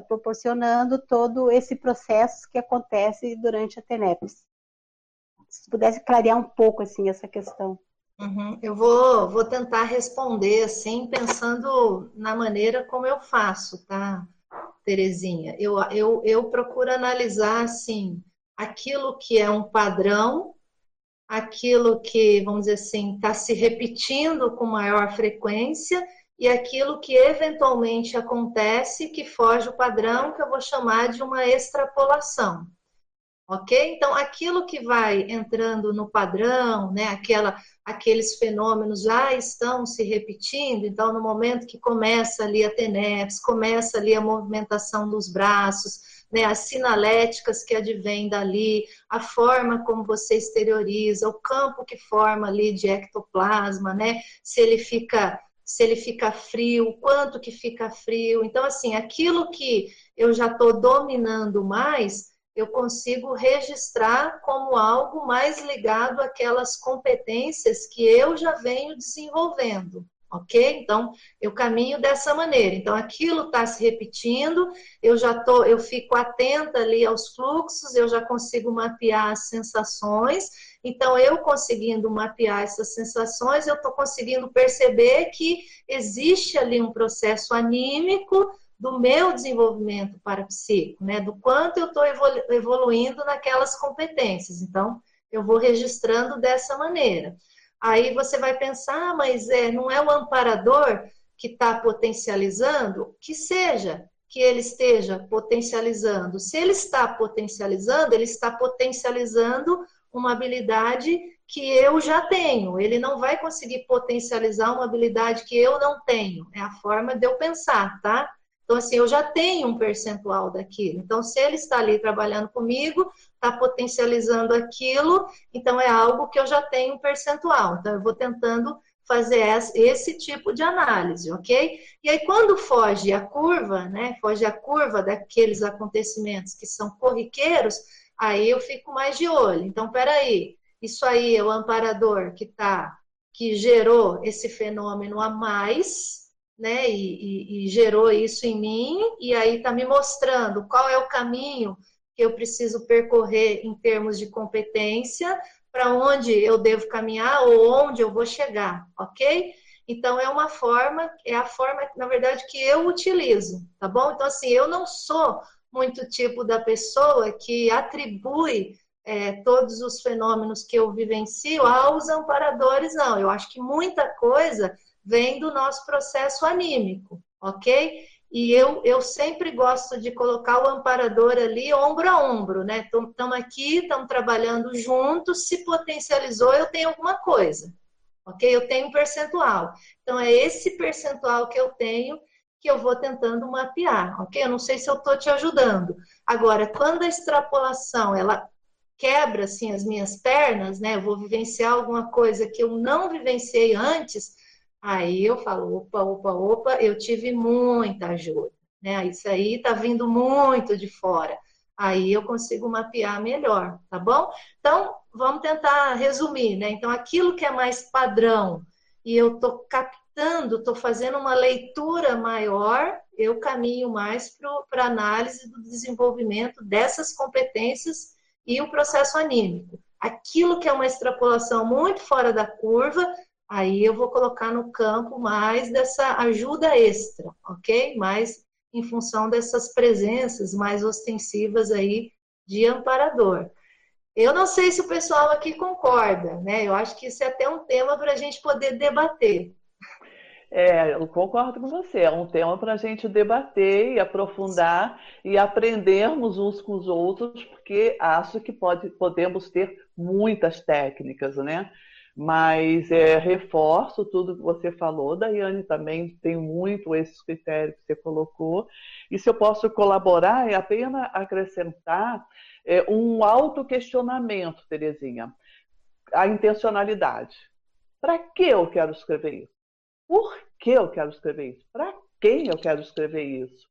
proporcionando todo esse processo que acontece durante a TENEPS. Se pudesse clarear um pouco assim essa questão. Uhum. Eu vou, vou tentar responder assim, pensando na maneira como eu faço, tá? Terezinha. Eu, eu, eu procuro analisar, assim, aquilo que é um padrão, aquilo que, vamos dizer assim, está se repetindo com maior frequência e aquilo que eventualmente acontece que foge o padrão, que eu vou chamar de uma extrapolação. Ok? Então, aquilo que vai entrando no padrão, né, aquela, aqueles fenômenos já estão se repetindo, então, no momento que começa ali a TENEPS, começa ali a movimentação dos braços, né, as sinaléticas que advêm dali, a forma como você exterioriza, o campo que forma ali de ectoplasma, né, se ele fica se ele fica frio, quanto que fica frio. Então, assim, aquilo que eu já estou dominando mais, eu consigo registrar como algo mais ligado àquelas competências que eu já venho desenvolvendo, ok? Então, eu caminho dessa maneira. Então, aquilo está se repetindo, eu já tô, eu fico atenta ali aos fluxos, eu já consigo mapear as sensações. Então, eu conseguindo mapear essas sensações, eu estou conseguindo perceber que existe ali um processo anímico do meu desenvolvimento parapsíquico, né? Do quanto eu estou evoluindo naquelas competências. Então, eu vou registrando dessa maneira. Aí você vai pensar, ah, mas é, não é o amparador que está potencializando? Que seja que ele esteja potencializando. Se ele está potencializando, ele está potencializando uma habilidade que eu já tenho. Ele não vai conseguir potencializar uma habilidade que eu não tenho. É a forma de eu pensar, tá? Então, assim, eu já tenho um percentual daquilo. Então, se ele está ali trabalhando comigo, está potencializando aquilo, então é algo que eu já tenho um percentual. Então, eu vou tentando fazer esse tipo de análise, ok? E aí, quando foge a curva, né? Foge a curva daqueles acontecimentos que são corriqueiros, aí eu fico mais de olho. Então, peraí, isso aí é o amparador que tá, que gerou esse fenômeno a mais, né? E, e, e gerou isso em mim, e aí está me mostrando qual é o caminho que eu preciso percorrer em termos de competência, para onde eu devo caminhar ou onde eu vou chegar, ok? Então é uma forma, é a forma, na verdade, que eu utilizo, tá bom? Então, assim, eu não sou muito tipo da pessoa que atribui é, todos os fenômenos que eu vivencio aos amparadores, não. Eu acho que muita coisa vem do nosso processo anímico, ok? E eu, eu sempre gosto de colocar o amparador ali ombro a ombro, né? Estamos aqui, estamos trabalhando juntos, se potencializou, eu tenho alguma coisa, ok? Eu tenho um percentual. Então, é esse percentual que eu tenho que eu vou tentando mapear, ok? Eu não sei se eu estou te ajudando. Agora, quando a extrapolação, ela quebra, assim, as minhas pernas, né? Eu vou vivenciar alguma coisa que eu não vivenciei antes, Aí eu falo, opa, opa, opa, eu tive muita ajuda, né? Isso aí tá vindo muito de fora. Aí eu consigo mapear melhor, tá bom? Então, vamos tentar resumir, né? Então, aquilo que é mais padrão e eu tô captando, tô fazendo uma leitura maior, eu caminho mais para análise do desenvolvimento dessas competências e o processo anímico. Aquilo que é uma extrapolação muito fora da curva, aí eu vou colocar no campo mais dessa ajuda extra, ok? Mais em função dessas presenças mais ostensivas aí de amparador. Eu não sei se o pessoal aqui concorda, né? Eu acho que isso é até um tema para a gente poder debater. É, eu concordo com você. É um tema para a gente debater e aprofundar e aprendermos uns com os outros, porque acho que pode, podemos ter muitas técnicas, né? Mas é, reforço tudo que você falou, Daiane, também tem muito esses critérios que você colocou. E se eu posso colaborar, é apenas acrescentar é, um autoquestionamento, Terezinha. A intencionalidade. Para que eu quero escrever isso? Por que eu quero escrever isso? Para quem eu quero escrever isso?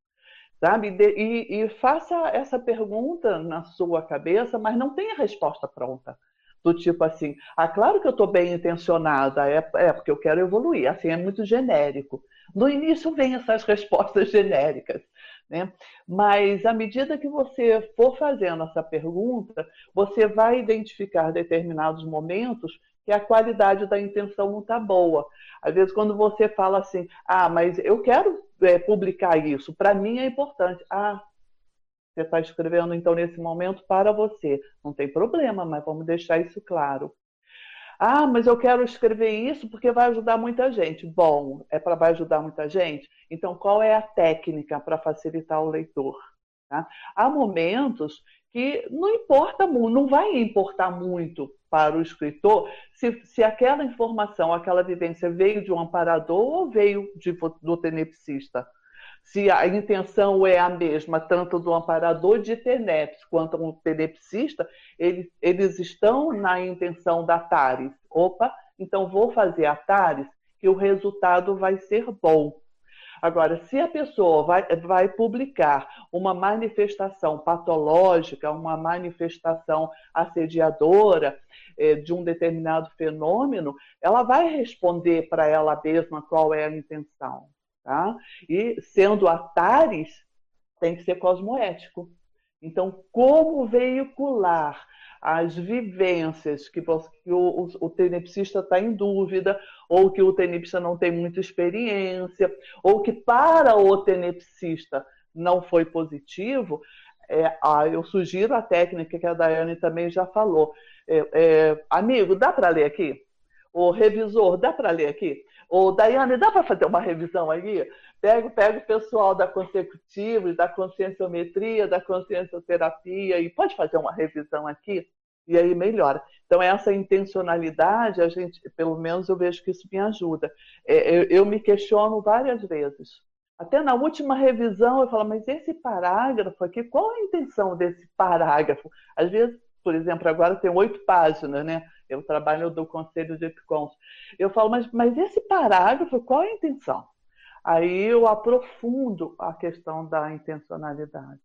sabe? E, e, faça essa pergunta na sua cabeça, mas não tenha resposta pronta. Do tipo assim, ah, claro que eu estou bem intencionada, é, é porque eu quero evoluir. Assim, é muito genérico. No início vem essas (laughs) respostas genéricas. Né? Mas à medida que você for fazendo essa pergunta, você vai identificar determinados momentos que a qualidade da intenção não está boa. Às vezes, quando você fala assim, ah, mas eu quero é, publicar isso, para mim é importante. Ah, você está escrevendo então nesse momento para você. Não tem problema, mas vamos deixar isso claro. Ah, mas eu quero escrever isso porque vai ajudar muita gente. Bom, é para vai ajudar muita gente? Então, qual é a técnica para facilitar o leitor? Tá? Há momentos que não importa muito, não vai importar muito para o escritor se, se aquela informação, aquela vivência veio de um amparador ou veio de, do tenepsista se a intenção é a mesma, tanto do amparador de TENEPS quanto do tenepsista, eles, eles estão na intenção da TARES. Opa, então vou fazer a TARES, que o resultado vai ser bom. Agora, se a pessoa vai, vai publicar uma manifestação patológica, uma manifestação assediadora é, de um determinado fenômeno, ela vai responder para ela mesma qual é a intenção. Tá? E sendo Atares, tem que ser cosmoético. Então, como veicular as vivências que, que o, o, o tenepsista está em dúvida, ou que o tenepsista não tem muita experiência, ou que para o tenepsista não foi positivo, é, ah, eu sugiro a técnica que a Daiane também já falou. É, é, amigo, dá para ler aqui? O revisor, dá para ler aqui? Ô, Daiane, dá para fazer uma revisão aí? Pega, pega o pessoal da consecutivo, da conscienciometria, da consciencioterapia e pode fazer uma revisão aqui? E aí melhora. Então, essa intencionalidade, a gente, pelo menos eu vejo que isso me ajuda. É, eu, eu me questiono várias vezes. Até na última revisão eu falo, mas esse parágrafo aqui, qual a intenção desse parágrafo? Às vezes, por exemplo, agora tem oito páginas, né? Eu trabalho do Conselho de Epicons. Eu falo, mas, mas esse parágrafo, qual é a intenção? Aí eu aprofundo a questão da intencionalidade.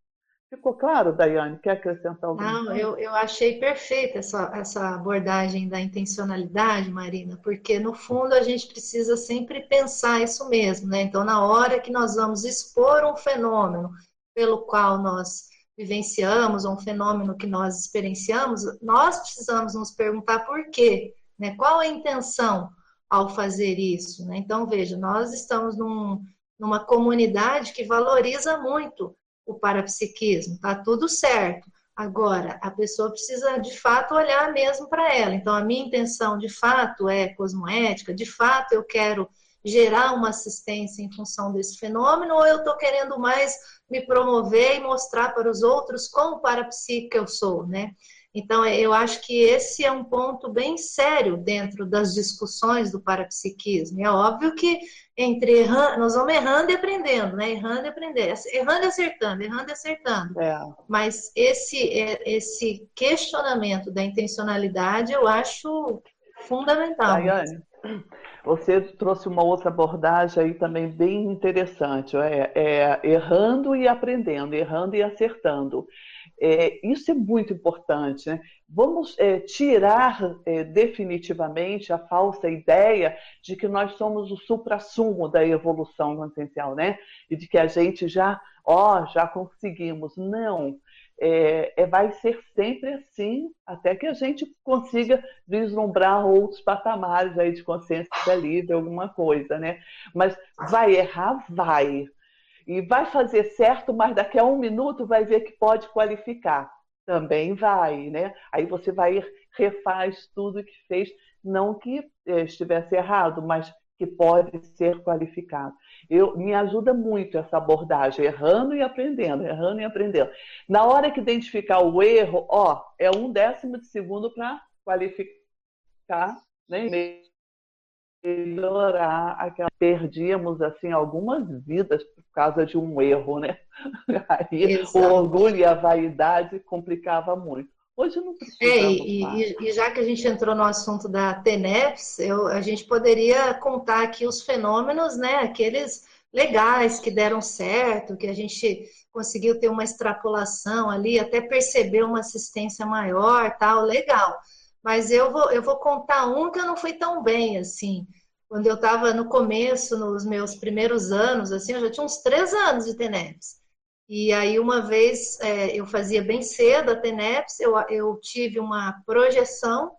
Ficou claro, Daiane? Quer acrescentar alguma Não, coisa? Eu, eu achei perfeita essa, essa abordagem da intencionalidade, Marina, porque no fundo a gente precisa sempre pensar isso mesmo, né? Então, na hora que nós vamos expor um fenômeno pelo qual nós vivenciamos, ou um fenômeno que nós experienciamos, nós precisamos nos perguntar por quê, né? Qual a intenção ao fazer isso? Né? Então, veja, nós estamos num, numa comunidade que valoriza muito o parapsiquismo, tá tudo certo. Agora, a pessoa precisa de fato olhar mesmo para ela. Então, a minha intenção de fato é cosmoética, de fato eu quero gerar uma assistência em função desse fenômeno, ou eu estou querendo mais me promover e mostrar para os outros como parapsíquica eu sou, né? Então, é, eu acho que esse é um ponto bem sério dentro das discussões do parapsiquismo. É óbvio que entre errando, nós vamos errando e aprendendo, né? Errando e aprendendo, errando e acertando, errando e acertando. É. Mas esse, é, esse questionamento da intencionalidade eu acho fundamental. Daiane, você trouxe uma outra abordagem aí também bem interessante, é, é errando e aprendendo, errando e acertando. É, isso é muito importante. Né? Vamos é, tirar é, definitivamente a falsa ideia de que nós somos o supra-sumo da evolução consciencial, né? E de que a gente já, ó, já conseguimos. Não é, é, vai ser sempre assim, até que a gente consiga vislumbrar outros patamares aí de consciência livre, alguma coisa, né? Mas vai errar, vai. E vai fazer certo, mas daqui a um minuto vai ver que pode qualificar. Também vai, né? Aí você vai refaz tudo que fez, não que é, estivesse errado, mas que pode ser qualificado. Eu, me ajuda muito essa abordagem, errando e aprendendo, errando e aprendendo. Na hora que identificar o erro, ó, é um décimo de segundo para qualificar, né? melhorar aquela perdíamos assim algumas vidas por causa de um erro, né? (laughs) Aí Exato. o orgulho e a vaidade complicava muito. Hoje não precisa. É, e, e, já que a gente entrou no assunto da TENEPS, eu, a gente poderia contar aqui os fenômenos, né? Aqueles legais que deram certo, que a gente conseguiu ter uma extrapolação ali, até perceber uma assistência maior, tal, legal. Mas eu vou, eu vou contar um que eu não fui tão bem, assim. Quando eu estava no começo, nos meus primeiros anos, assim, eu já tinha uns três anos de TENEPS. E aí, uma vez, é, eu fazia bem cedo a TENEPS, eu, eu tive uma projeção.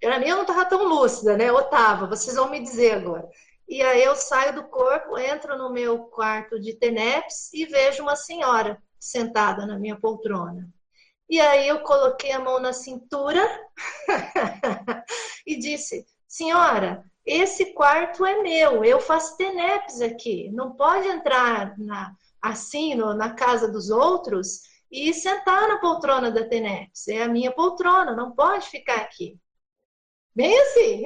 Para mim, eu não estava tão lúcida, né? Eu estava, vocês vão me dizer agora. E aí eu saio do corpo, entro no meu quarto de TENEPS e vejo uma senhora sentada na minha poltrona. E aí eu coloquei a mão na cintura (laughs) e disse: Senhora, esse quarto é meu, eu faço TENEPS aqui, não pode entrar na, assim na casa dos outros e sentar na poltrona da TENEPS. É a minha poltrona, não pode ficar aqui. Bem assim.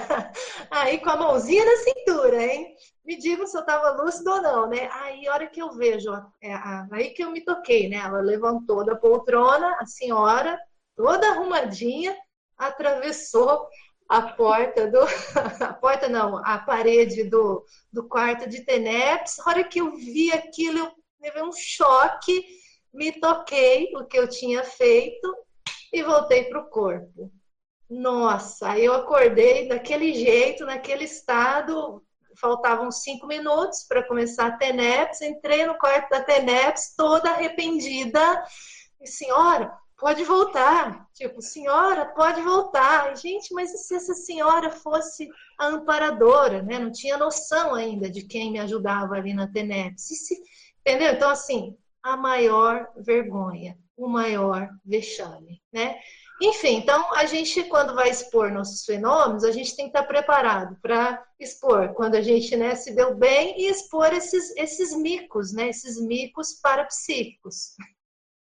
(laughs) Aí com a mãozinha na cintura, hein? Me digam se eu estava lúcido ou não, né? Aí, hora que eu vejo, é, aí que eu me toquei, né? Ela levantou da poltrona, a senhora, toda arrumadinha, atravessou a porta do. (laughs) A porta não, a parede do, do quarto de Teneps. A hora que eu vi aquilo, eu tive um choque, me toquei o que eu tinha feito e voltei para o corpo. Nossa, eu acordei daquele jeito, naquele estado. Faltavam cinco minutos para começar a TENEPS. Entrei no quarto da TENEPS toda arrependida. E, senhora, pode voltar. Tipo, senhora, pode voltar. Gente, mas e se essa senhora fosse a amparadora, né? Não tinha noção ainda de quem me ajudava ali na TENEPS. Se... Entendeu? Então, assim, a maior vergonha, o maior vexame, né? Enfim, então a gente, quando vai expor nossos fenômenos, a gente tem que estar preparado para expor quando a gente né, se deu bem e expor esses, esses micos, né, esses micos parapsíquicos.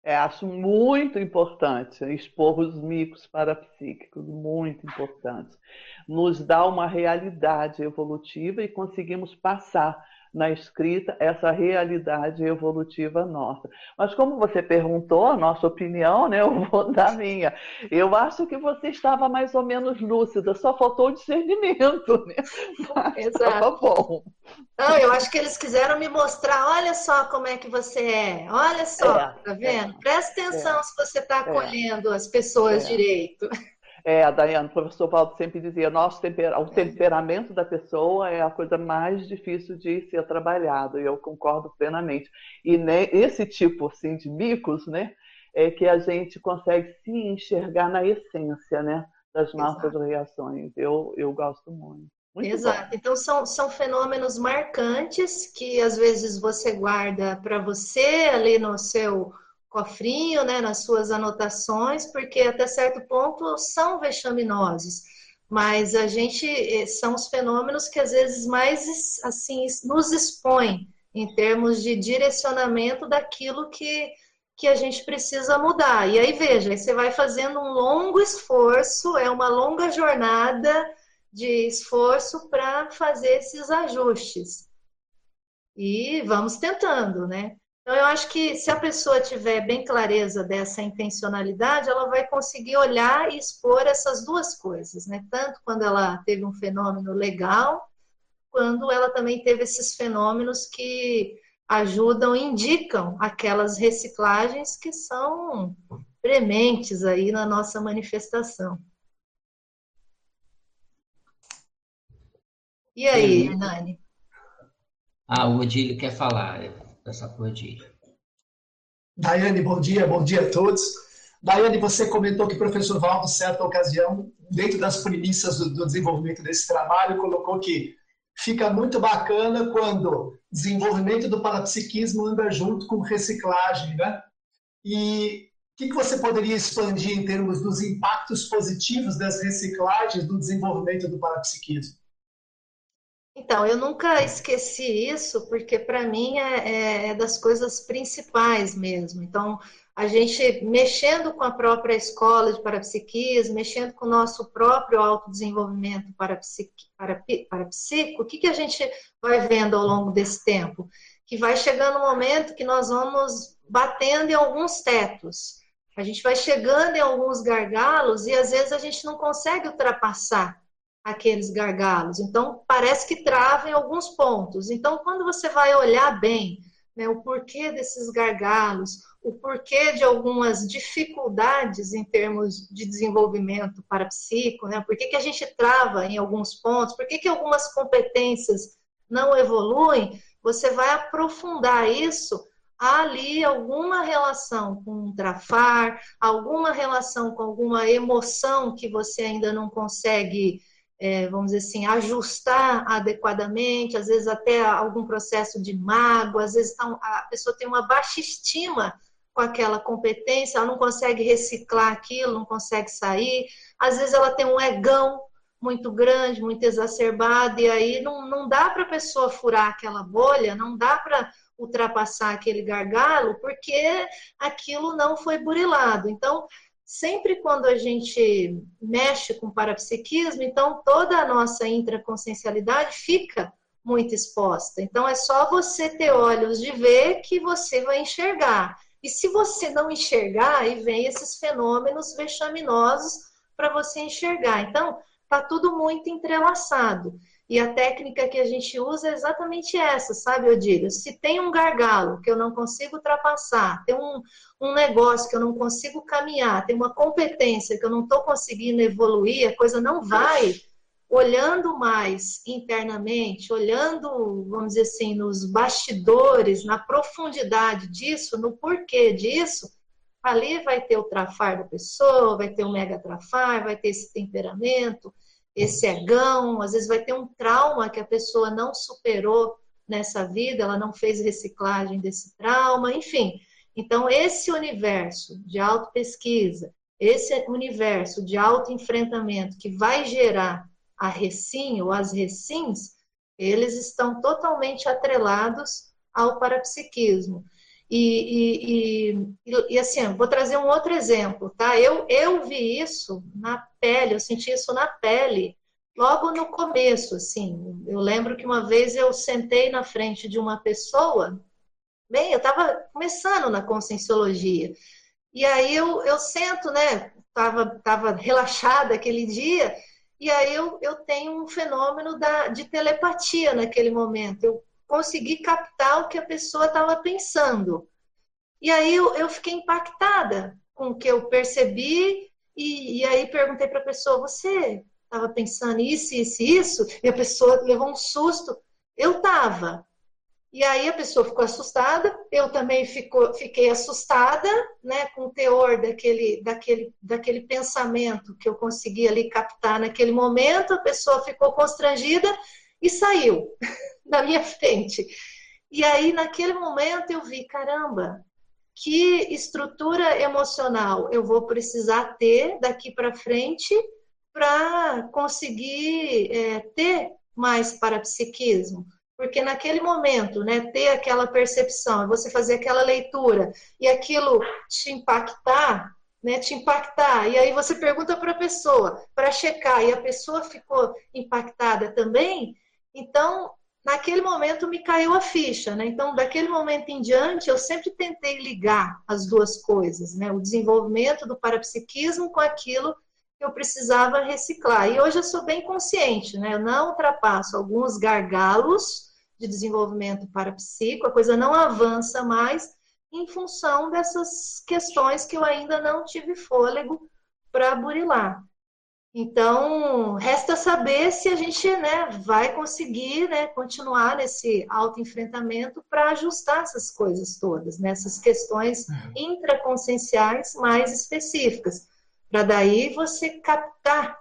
É, acho muito importante expor os micos parapsíquicos, muito importante. Nos dá uma realidade evolutiva e conseguimos passar na escrita essa realidade evolutiva nossa. Mas como você perguntou a nossa opinião, né, eu vou (laughs) dar a minha. Eu acho que você estava mais ou menos lúcida, só faltou o discernimento, né? (laughs) Exato. bom. Não, eu acho que eles quiseram me mostrar, olha só como é que você é, olha só, é, tá vendo? É, Presta atenção é, se você está é. acolhendo as pessoas é. direito. É, a Dayane, o professor Paulo sempre dizia, nosso temper, o temperamento da pessoa é a coisa mais difícil de ser trabalhado, e eu concordo plenamente. E né, esse tipo assim, de micos, né, é que a gente consegue se enxergar na essência né, das nossas Exato. reações. Eu, eu gosto muito. muito Exato. Bom. Então são, são fenômenos marcantes que às vezes você guarda para você ali no seu cofrinho, né, nas suas anotações, porque até certo ponto são vexaminosos, mas a gente eh, são os fenômenos que às vezes mais assim nos expõem em termos de direcionamento daquilo que que a gente precisa mudar. E aí veja, aí você vai fazendo um longo esforço, é uma longa jornada de esforço para fazer esses ajustes. E vamos tentando, né? Então, eu acho que se a pessoa tiver bem clareza dessa intencionalidade, ela vai conseguir olhar e expor essas duas coisas, né? Tanto quando ela teve um fenômeno legal, quando ela também teve esses fenômenos que ajudam, indicam aquelas reciclagens que são prementes aí na nossa manifestação. E aí, Hernani? Ah, o Odílio quer falar dessa coisa Daiane, bom dia, bom dia a todos. Daiane, você comentou que o professor Valdo, certa ocasião, dentro das premissas do, do desenvolvimento desse trabalho, colocou que fica muito bacana quando desenvolvimento do parapsiquismo anda junto com reciclagem, né? E o que, que você poderia expandir em termos dos impactos positivos das reciclagens do desenvolvimento do parapsiquismo? Então, eu nunca esqueci isso, porque para mim é, é, é, das coisas principais mesmo. Então, a gente mexendo com a própria escola de parapsiquismo, mexendo com o nosso próprio autodesenvolvimento parapsico, parapsico, o que, que a gente vai vendo ao longo desse tempo? Que vai chegando um momento que nós vamos batendo em alguns tetos. A gente vai chegando em alguns gargalos e às vezes a gente não consegue ultrapassar aqueles gargalos. Então, parece que trava em alguns pontos. Então, quando você vai olhar bem né, o porquê desses gargalos, o porquê de algumas dificuldades em termos de desenvolvimento parapsíquico, né? Por que, a gente trava em alguns pontos? Por que, que algumas competências não evoluem? Você vai aprofundar isso. Há ali alguma relação com um trafar, alguma relação com alguma emoção que você ainda não consegue é, vamos dizer assim, ajustar adequadamente, às vezes até algum processo de mágoa, às vezes tá a pessoa tem uma baixa estima com aquela competência, ela não consegue reciclar aquilo, não consegue sair. Às vezes ela tem um egão muito grande, muito exacerbado, e aí não, não dá para a pessoa furar aquela bolha, não dá para ultrapassar aquele gargalo, porque aquilo não foi burilado. Então, sempre quando a gente mexe com parapsiquismo, então toda a nossa intraconsciencialidade fica muito exposta. Então é só você ter olhos de ver que você vai enxergar. E se você não enxergar, aí vem esses fenômenos vexaminosos para você enxergar. Então, tá tudo muito entrelaçado. E a técnica que a gente usa é exatamente essa, sabe, Odílio? Se tem um gargalo que eu não consigo ultrapassar, tem um, um negócio que eu não consigo caminhar, tem uma competência que eu não estou conseguindo evoluir, a coisa não vai olhando mais internamente, olhando, vamos dizer assim, nos bastidores, na profundidade disso, no porquê disso, ali vai ter o trafar da pessoa, vai ter o mega trafar, vai ter esse temperamento, esse egão, às vezes vai ter um trauma que a pessoa não superou nessa vida, ela não fez reciclagem desse trauma, enfim. Então, esse universo de auto-pesquisa, esse universo de auto-enfrentamento que vai gerar a recim ou as recins, eles estão totalmente atrelados ao parapsiquismo. E, e, e, e, assim, vou trazer um outro exemplo, tá? Eu, eu vi isso na pele, eu senti isso na pele logo no começo, assim. Eu lembro que uma vez eu sentei na frente de uma pessoa, bem, eu estava começando na conscienciologia, e aí eu, eu sento, né? Tava, tava relaxada aquele dia, e aí eu, eu tenho um fenômeno da, de telepatia naquele momento. Eu consegui captar o que a pessoa estava pensando. E aí eu, eu, fiquei impactada com o que eu percebi, e, e aí perguntei para a pessoa: Você estava pensando isso, isso, isso? E a pessoa levou um susto. Eu estava. E aí a pessoa ficou assustada, eu também ficou, fiquei assustada, né, com o teor daquele, daquele, daquele pensamento que eu consegui ali captar naquele momento, a pessoa ficou constrangida e saiu (laughs) (laughs) da minha frente. E aí, naquele momento, eu vi, caramba, que estrutura emocional eu vou precisar ter daqui para frente para conseguir é, ter mais parapsiquismo porque naquele momento, né, ter aquela percepção, você fazer aquela leitura e aquilo te impactar, né, te impactar, e aí você pergunta para a pessoa para checar e a pessoa ficou impactada também, então naquele momento me caiu a ficha, né? Então daquele momento em diante eu sempre tentei ligar as duas coisas, né? O desenvolvimento do parapsiquismo com aquilo que eu precisava reciclar. E hoje eu sou bem consciente, né? Eu não ultrapasso alguns gargalos de desenvolvimento parapsíquico, a coisa não avança mais em função dessas questões que eu ainda não tive fôlego para burilar. Então, resta saber se a gente né, vai conseguir né, continuar nesse autoenfrentamento para ajustar essas coisas todas, nessas né, questões uhum. intraconscienciais mais específicas, para daí você captar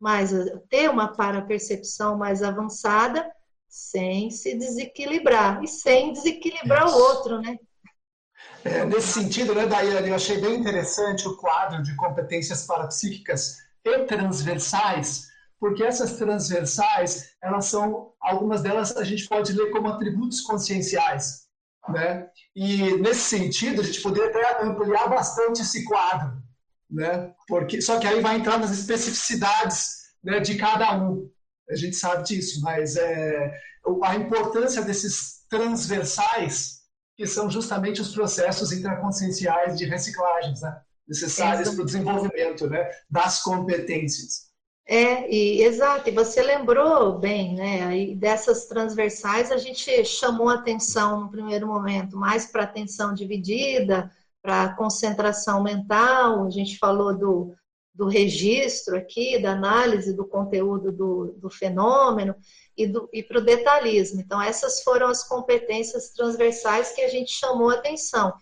mais, ter uma parapercepção mais avançada sem se desequilibrar e sem desequilibrar Isso. o outro, né? É, nesse sentido, né, Daiane, eu achei bem interessante o quadro de competências parapsíquicas e transversais, porque essas transversais, elas são, algumas delas a gente pode ler como atributos conscienciais, né? E nesse sentido, a gente poderia até ampliar bastante esse quadro, né? Porque só que aí vai entrar nas especificidades né, de cada um a gente sabe disso, mas é, a importância desses transversais, que são justamente os processos intraconscienciais de reciclagens, né? Necessários para o desenvolvimento né? das competências. É, e, exato, e você lembrou bem, né? Aí dessas transversais a gente chamou atenção no primeiro momento mais para atenção dividida, para concentração mental, a gente falou do, do registro aqui, da análise do conteúdo do, do fenômeno e, e para o detalhismo. Então, essas foram as competências transversais que a gente chamou atenção.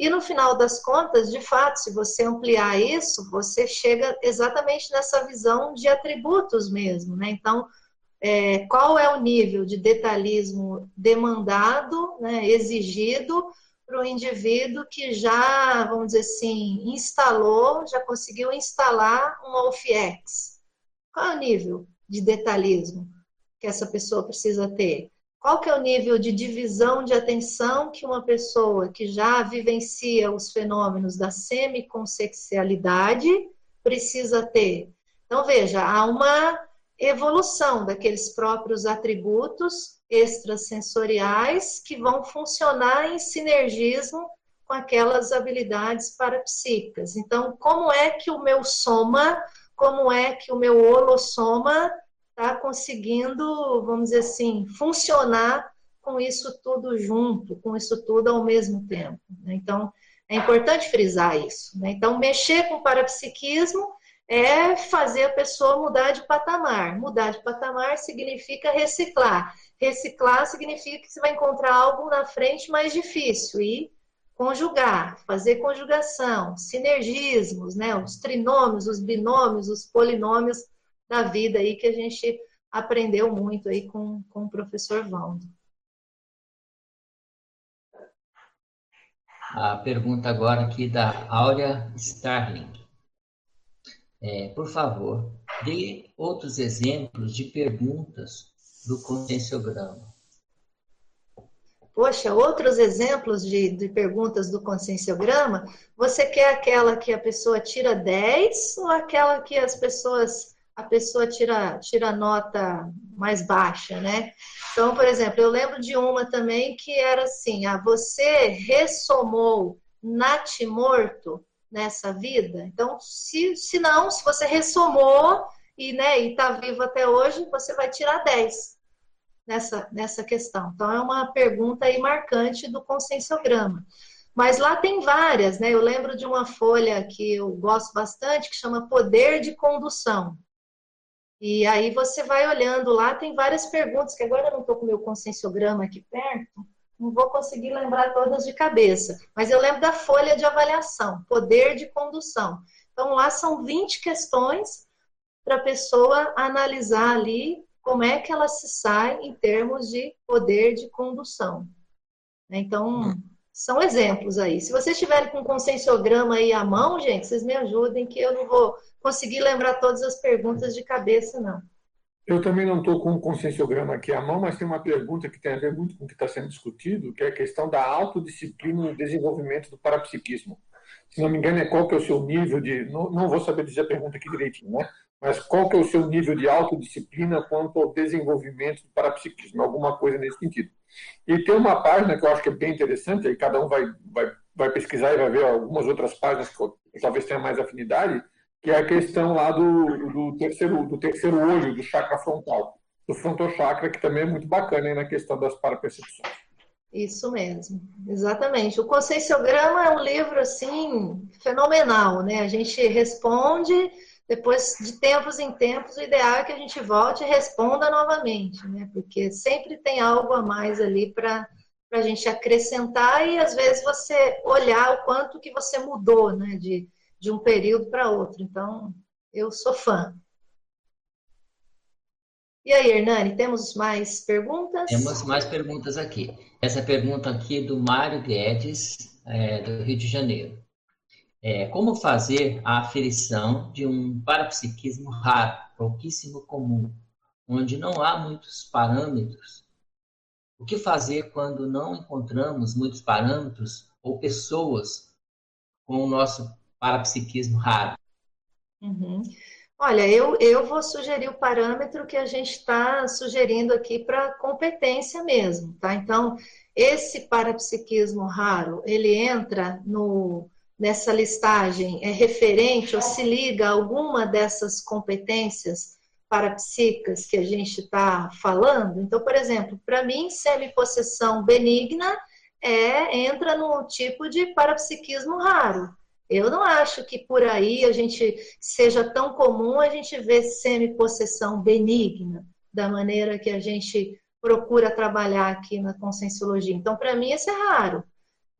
E no final das contas, de fato, se você ampliar isso, você chega exatamente nessa visão de atributos mesmo, né? Então, é, qual é o nível de detalhismo demandado, né, exigido para o indivíduo que já, vamos dizer assim, instalou, já conseguiu instalar um OFX? Qual é o nível de detalhismo que essa pessoa precisa ter? Qual que é o nível de divisão de atenção que uma pessoa que já vivencia os fenômenos da semiconsexualidade precisa ter? Então, veja, há uma evolução daqueles próprios atributos extrasensoriais que vão funcionar em sinergismo com aquelas habilidades parapsíquicas. Então, como é que o meu soma, como é que o meu holossoma está conseguindo, vamos dizer assim, funcionar com isso tudo junto, com isso tudo ao mesmo tempo. Né? Então, é importante frisar isso. Né? Então, mexer com o parapsiquismo é fazer a pessoa mudar de patamar. Mudar de patamar significa reciclar. Reciclar significa que você vai encontrar algo na frente mais difícil e conjugar, fazer conjugação, sinergismos, né? Os trinômios, os binômios, os polinômios da vida aí que a gente aprendeu muito aí com, com o professor Valdo. A pergunta agora aqui da Áurea Starling. É, por favor, dê outros exemplos de perguntas do conscienciograma. Poxa, outros exemplos de, de, perguntas do conscienciograma? Você quer aquela que a pessoa tira 10 ou aquela que as pessoas a pessoa tira, tira nota mais baixa, né? Então, por exemplo, eu lembro de uma também que era assim: ah, você ressomou natimorto nessa vida? Então, se, se não, se você ressomou e né, está vivo até hoje, você vai tirar 10 nessa, nessa questão. Então, é uma pergunta aí marcante do conscienciograma. Mas lá tem várias, né? Eu lembro de uma folha que eu gosto bastante, que chama Poder de Condução. E aí você vai olhando lá, tem várias perguntas, que agora eu não estou com meu conscienciograma aqui perto, não vou conseguir lembrar todas de cabeça, mas eu lembro da folha de avaliação, poder de condução. Então lá são 20 questões para a pessoa analisar ali como é que ela se sai em termos de poder de condução. Então, hum. São exemplos aí. Se vocês estiverem com o conscienciograma aí à mão, gente, vocês me ajudem que eu não vou conseguir lembrar todas as perguntas de cabeça, não. Eu também não estou com o conscienciograma aqui à mão, mas tem uma pergunta que tem a ver muito com o que está sendo discutido, que é a questão da autodisciplina no desenvolvimento do parapsiquismo. Se não me engano, é qual que é o seu nível de... Não, não vou saber dizer a pergunta aqui direitinho, né? Mas qual que é o seu nível de autodisciplina quanto ao desenvolvimento do parapsiquismo? Alguma coisa nesse sentido. E tem uma página que eu acho que é bem interessante, aí cada um vai, vai, vai pesquisar e vai ver algumas outras páginas que talvez tenha mais afinidade, que é a questão lá do, do, terceiro, do terceiro olho, do chakra frontal, do frontochakra, que também é muito bacana aí na questão das parapercepções. Isso mesmo, exatamente. O Conscienciograma é um livro, assim, fenomenal, né? A gente responde, depois de tempos em tempos, o ideal é que a gente volte e responda novamente, né? Porque sempre tem algo a mais ali para a gente acrescentar e, às vezes, você olhar o quanto que você mudou, né? De, de um período para outro. Então, eu sou fã. E aí, Hernani, temos mais perguntas? Temos mais perguntas aqui. Essa pergunta aqui é do Mário Guedes, é, do Rio de Janeiro. É, como fazer a aferição de um parapsiquismo raro, pouquíssimo comum, onde não há muitos parâmetros? O que fazer quando não encontramos muitos parâmetros ou pessoas com o nosso parapsiquismo raro? Uhum. Olha, eu, eu vou sugerir o parâmetro que a gente está sugerindo aqui para competência mesmo, tá? Então, esse parapsiquismo raro, ele entra no, nessa listagem é referente ou se liga a alguma dessas competências parapsíquicas que a gente está falando. Então, por exemplo, para mim, semipossessão benigna é, entra no tipo de parapsiquismo raro. Eu não acho que por aí a gente seja tão comum a gente ver semipossessão benigna, da maneira que a gente procura trabalhar aqui na conscienciologia. Então, para mim, isso é raro.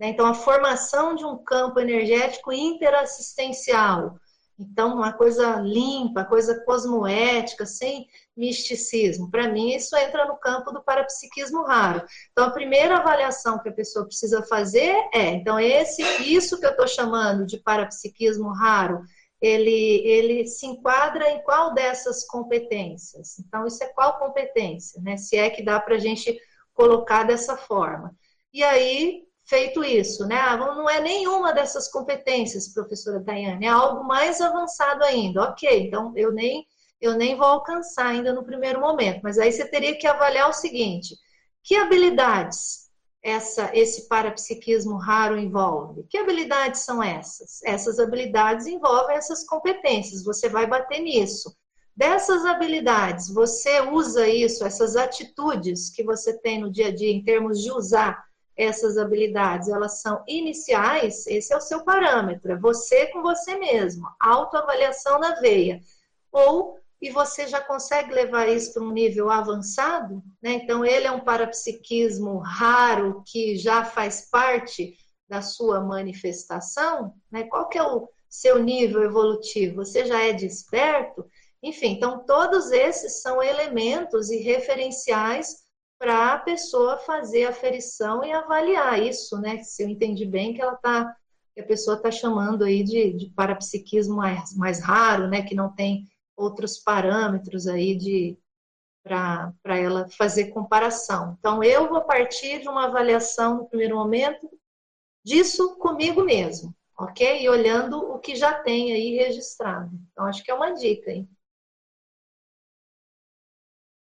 Né? Então, a formação de um campo energético interassistencial, então, uma coisa limpa, coisa cosmoética, sem misticismo. Para mim, isso entra no campo do parapsiquismo raro. Então, a primeira avaliação que a pessoa precisa fazer é, então, esse, isso que eu estou chamando de parapsiquismo raro, ele, ele se enquadra em qual dessas competências? Então, isso é qual competência, né? Se é que dá para a gente colocar dessa forma. E aí, feito isso, né? Ah, não é nenhuma dessas competências, professora Daiane, é algo mais avançado ainda. Ok, então eu nem, eu nem vou alcançar ainda no primeiro momento, mas aí você teria que avaliar o seguinte: que habilidades essa, esse parapsiquismo raro envolve? Que habilidades são essas? Essas habilidades envolvem essas competências, você vai bater nisso. Dessas habilidades, você usa isso, essas atitudes que você tem no dia a dia, em termos de usar essas habilidades, elas são iniciais, esse é o seu parâmetro, é você com você mesmo, autoavaliação na veia. Ou, e você já consegue levar isso para um nível avançado, né? Então, ele é um parapsiquismo raro que já faz parte da sua manifestação, né? Qual que é o seu nível evolutivo? Você já é desperto? Enfim, então todos esses são elementos e referenciais para a pessoa fazer a aferição e avaliar isso, né? Se eu entendi bem que ela tá, que a pessoa está chamando aí de, de parapsiquismo mais, mais raro, né? Que não tem outros parâmetros aí de para ela fazer comparação. Então, eu vou partir de uma avaliação no primeiro momento disso comigo mesmo, ok? E olhando o que já tem aí registrado. Então, acho que é uma dica, hein?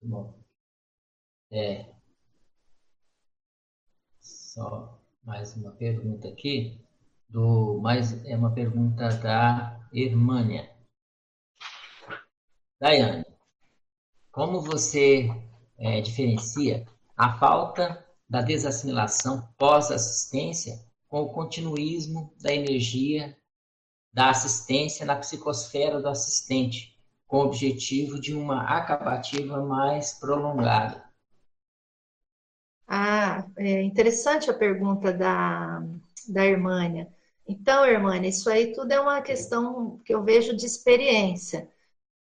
Bom. É. Só mais uma pergunta aqui. Do, mais, é uma pergunta da Irmânia. Daiane, como você é, diferencia a falta da desassimilação pós-assistência com o continuismo da energia da assistência na psicosfera do assistente, com o objetivo de uma acabativa mais prolongada? Ah, é interessante a pergunta da, da Irmânia. Então, Irmânia, isso aí tudo é uma questão que eu vejo de experiência.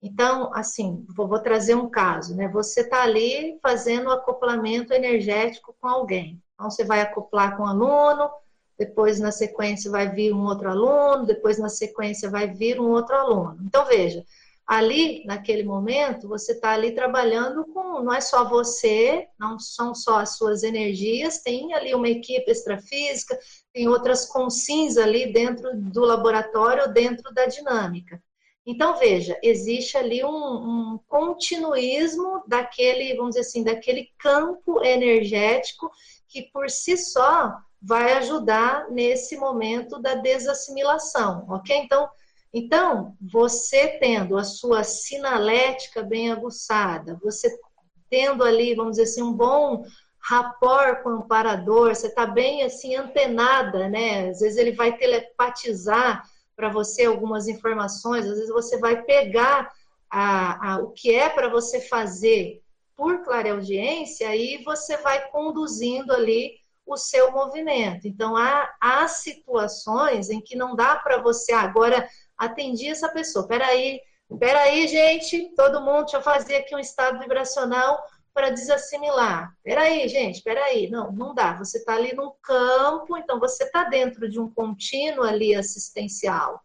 Então, assim, vou, vou trazer um caso, né? Você está ali fazendo acoplamento energético com alguém. Então, você vai acoplar com um aluno, depois na sequência vai vir um outro aluno, depois na sequência vai vir um outro aluno. Então, veja, ali, naquele momento, você está ali trabalhando com, não é só você, não são só as suas energias, tem ali uma equipe extrafísica, tem outras consins ali dentro do laboratório, dentro da dinâmica. Então, veja, existe ali um, um continuismo daquele, vamos dizer assim, daquele campo energético que por si só vai ajudar nesse momento da desassimilação, ok? Então, então, você tendo a sua sinalética bem aguçada, você tendo ali, vamos dizer assim, um bom rapport com o amparador, você está bem assim antenada, né? Às vezes ele vai telepatizar para você algumas informações, às vezes você vai pegar a, a, o que é para você fazer por clareaudiência e você vai conduzindo ali o seu movimento. Então, há, há situações em que não dá para você agora atendi essa pessoa. Peraí, peraí, gente, todo mundo, deixa eu fazer aqui um estado vibracional para desassimilar. Peraí, gente, peraí. Não, não dá. Você está ali num campo, então você está dentro de um contínuo ali assistencial.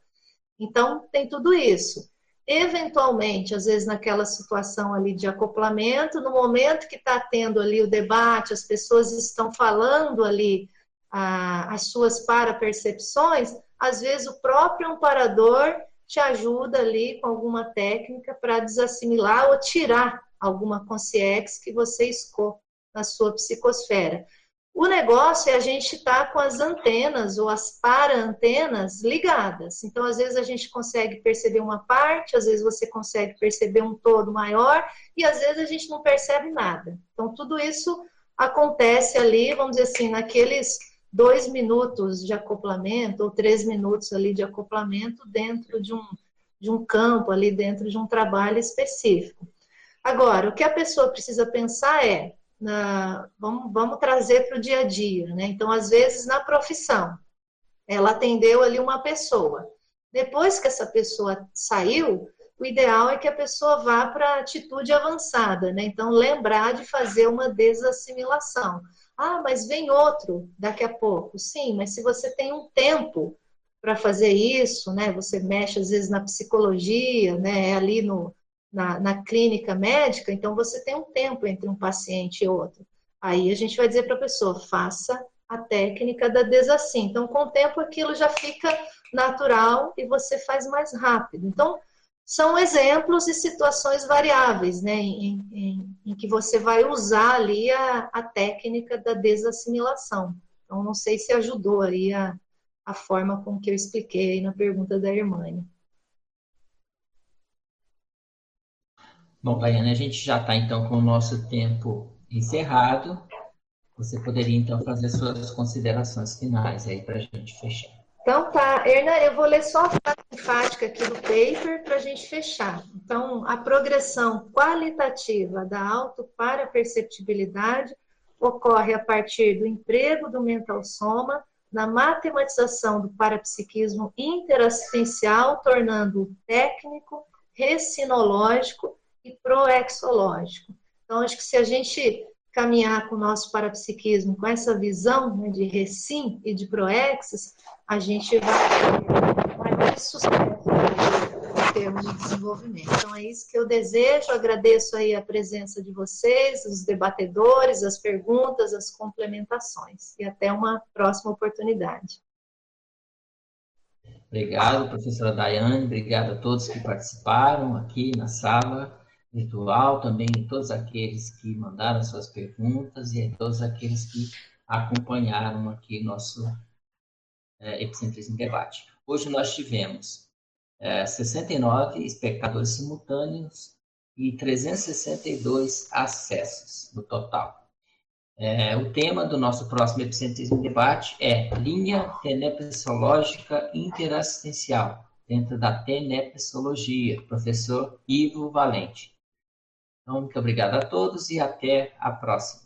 Então, tem tudo isso. Eventualmente, às vezes naquela situação ali de acoplamento, no momento que está tendo ali o debate, as pessoas estão falando ali ah, as suas parapercepções, às vezes o próprio amparador te ajuda ali com alguma técnica para desassimilar ou tirar alguma consciência que você escou na sua psicosfera. O negócio é a gente estar tá com as antenas ou as para-antenas ligadas. Então, às vezes, a gente consegue perceber uma parte, às vezes você consegue perceber um todo maior, e às vezes a gente não percebe nada. Então, tudo isso acontece ali, vamos dizer assim, naqueles dois minutos de acoplamento ou três minutos ali de acoplamento dentro de um, de um campo, ali dentro de um trabalho específico. Agora, o que a pessoa precisa pensar é, na, vamos, vamos trazer para o dia a dia, né? Então, às vezes, na profissão, ela atendeu ali uma pessoa. Depois que essa pessoa saiu, o ideal é que a pessoa vá para atitude avançada, né? Então, lembrar de fazer uma desassimilação. Ah, mas vem outro daqui a pouco. Sim, mas se você tem um tempo para fazer isso, né? Você mexe às vezes na psicologia, né? É ali no, na, na clínica médica, então você tem um tempo entre um paciente e outro. Aí a gente vai dizer para a pessoa, faça a técnica da desassim. Então, com o tempo, aquilo já fica natural e você faz mais rápido. Então, são exemplos e situações variáveis, né, em, em, em que você vai usar ali a, a, técnica da desassimilação. Então, não sei se ajudou aí a, a forma com que eu expliquei na pergunta da Irmânia. Bom, Daiane, a gente já está então com o nosso tempo encerrado. Você poderia então fazer suas considerações finais aí para a gente fechar. Então tá, Erna, eu vou ler só a frase enfática aqui do paper para a gente fechar. Então, a progressão qualitativa da auto para perceptibilidade ocorre a partir do emprego do mental soma na matematização do parapsiquismo interassistencial, tornando-o técnico, recinológico e proexológico. Então, acho que se a gente caminhar com o nosso parapsiquismo com essa visão né, de recim e de proexis, a gente vai, ter sucesso em termos de desenvolvimento. Então é isso que eu desejo, agradeço aí a presença de vocês, os debatedores, as perguntas, as complementações. E até uma próxima oportunidade. Obrigado, professora Daiane, obrigado a todos que participaram aqui na sala virtual, também todos aqueles que mandaram suas perguntas e a todos aqueles que acompanharam aqui nosso é, Epicentrismo Debate. Hoje nós tivemos é, 69 espectadores simultâneos e 362 acessos no total. É, o tema do nosso próximo Epicentrismo Debate é Linha Tenepsológica Interassistencial, dentro da Tenepsologia, professor Ivo Valente. Então, muito obrigado a todos e até a próxima.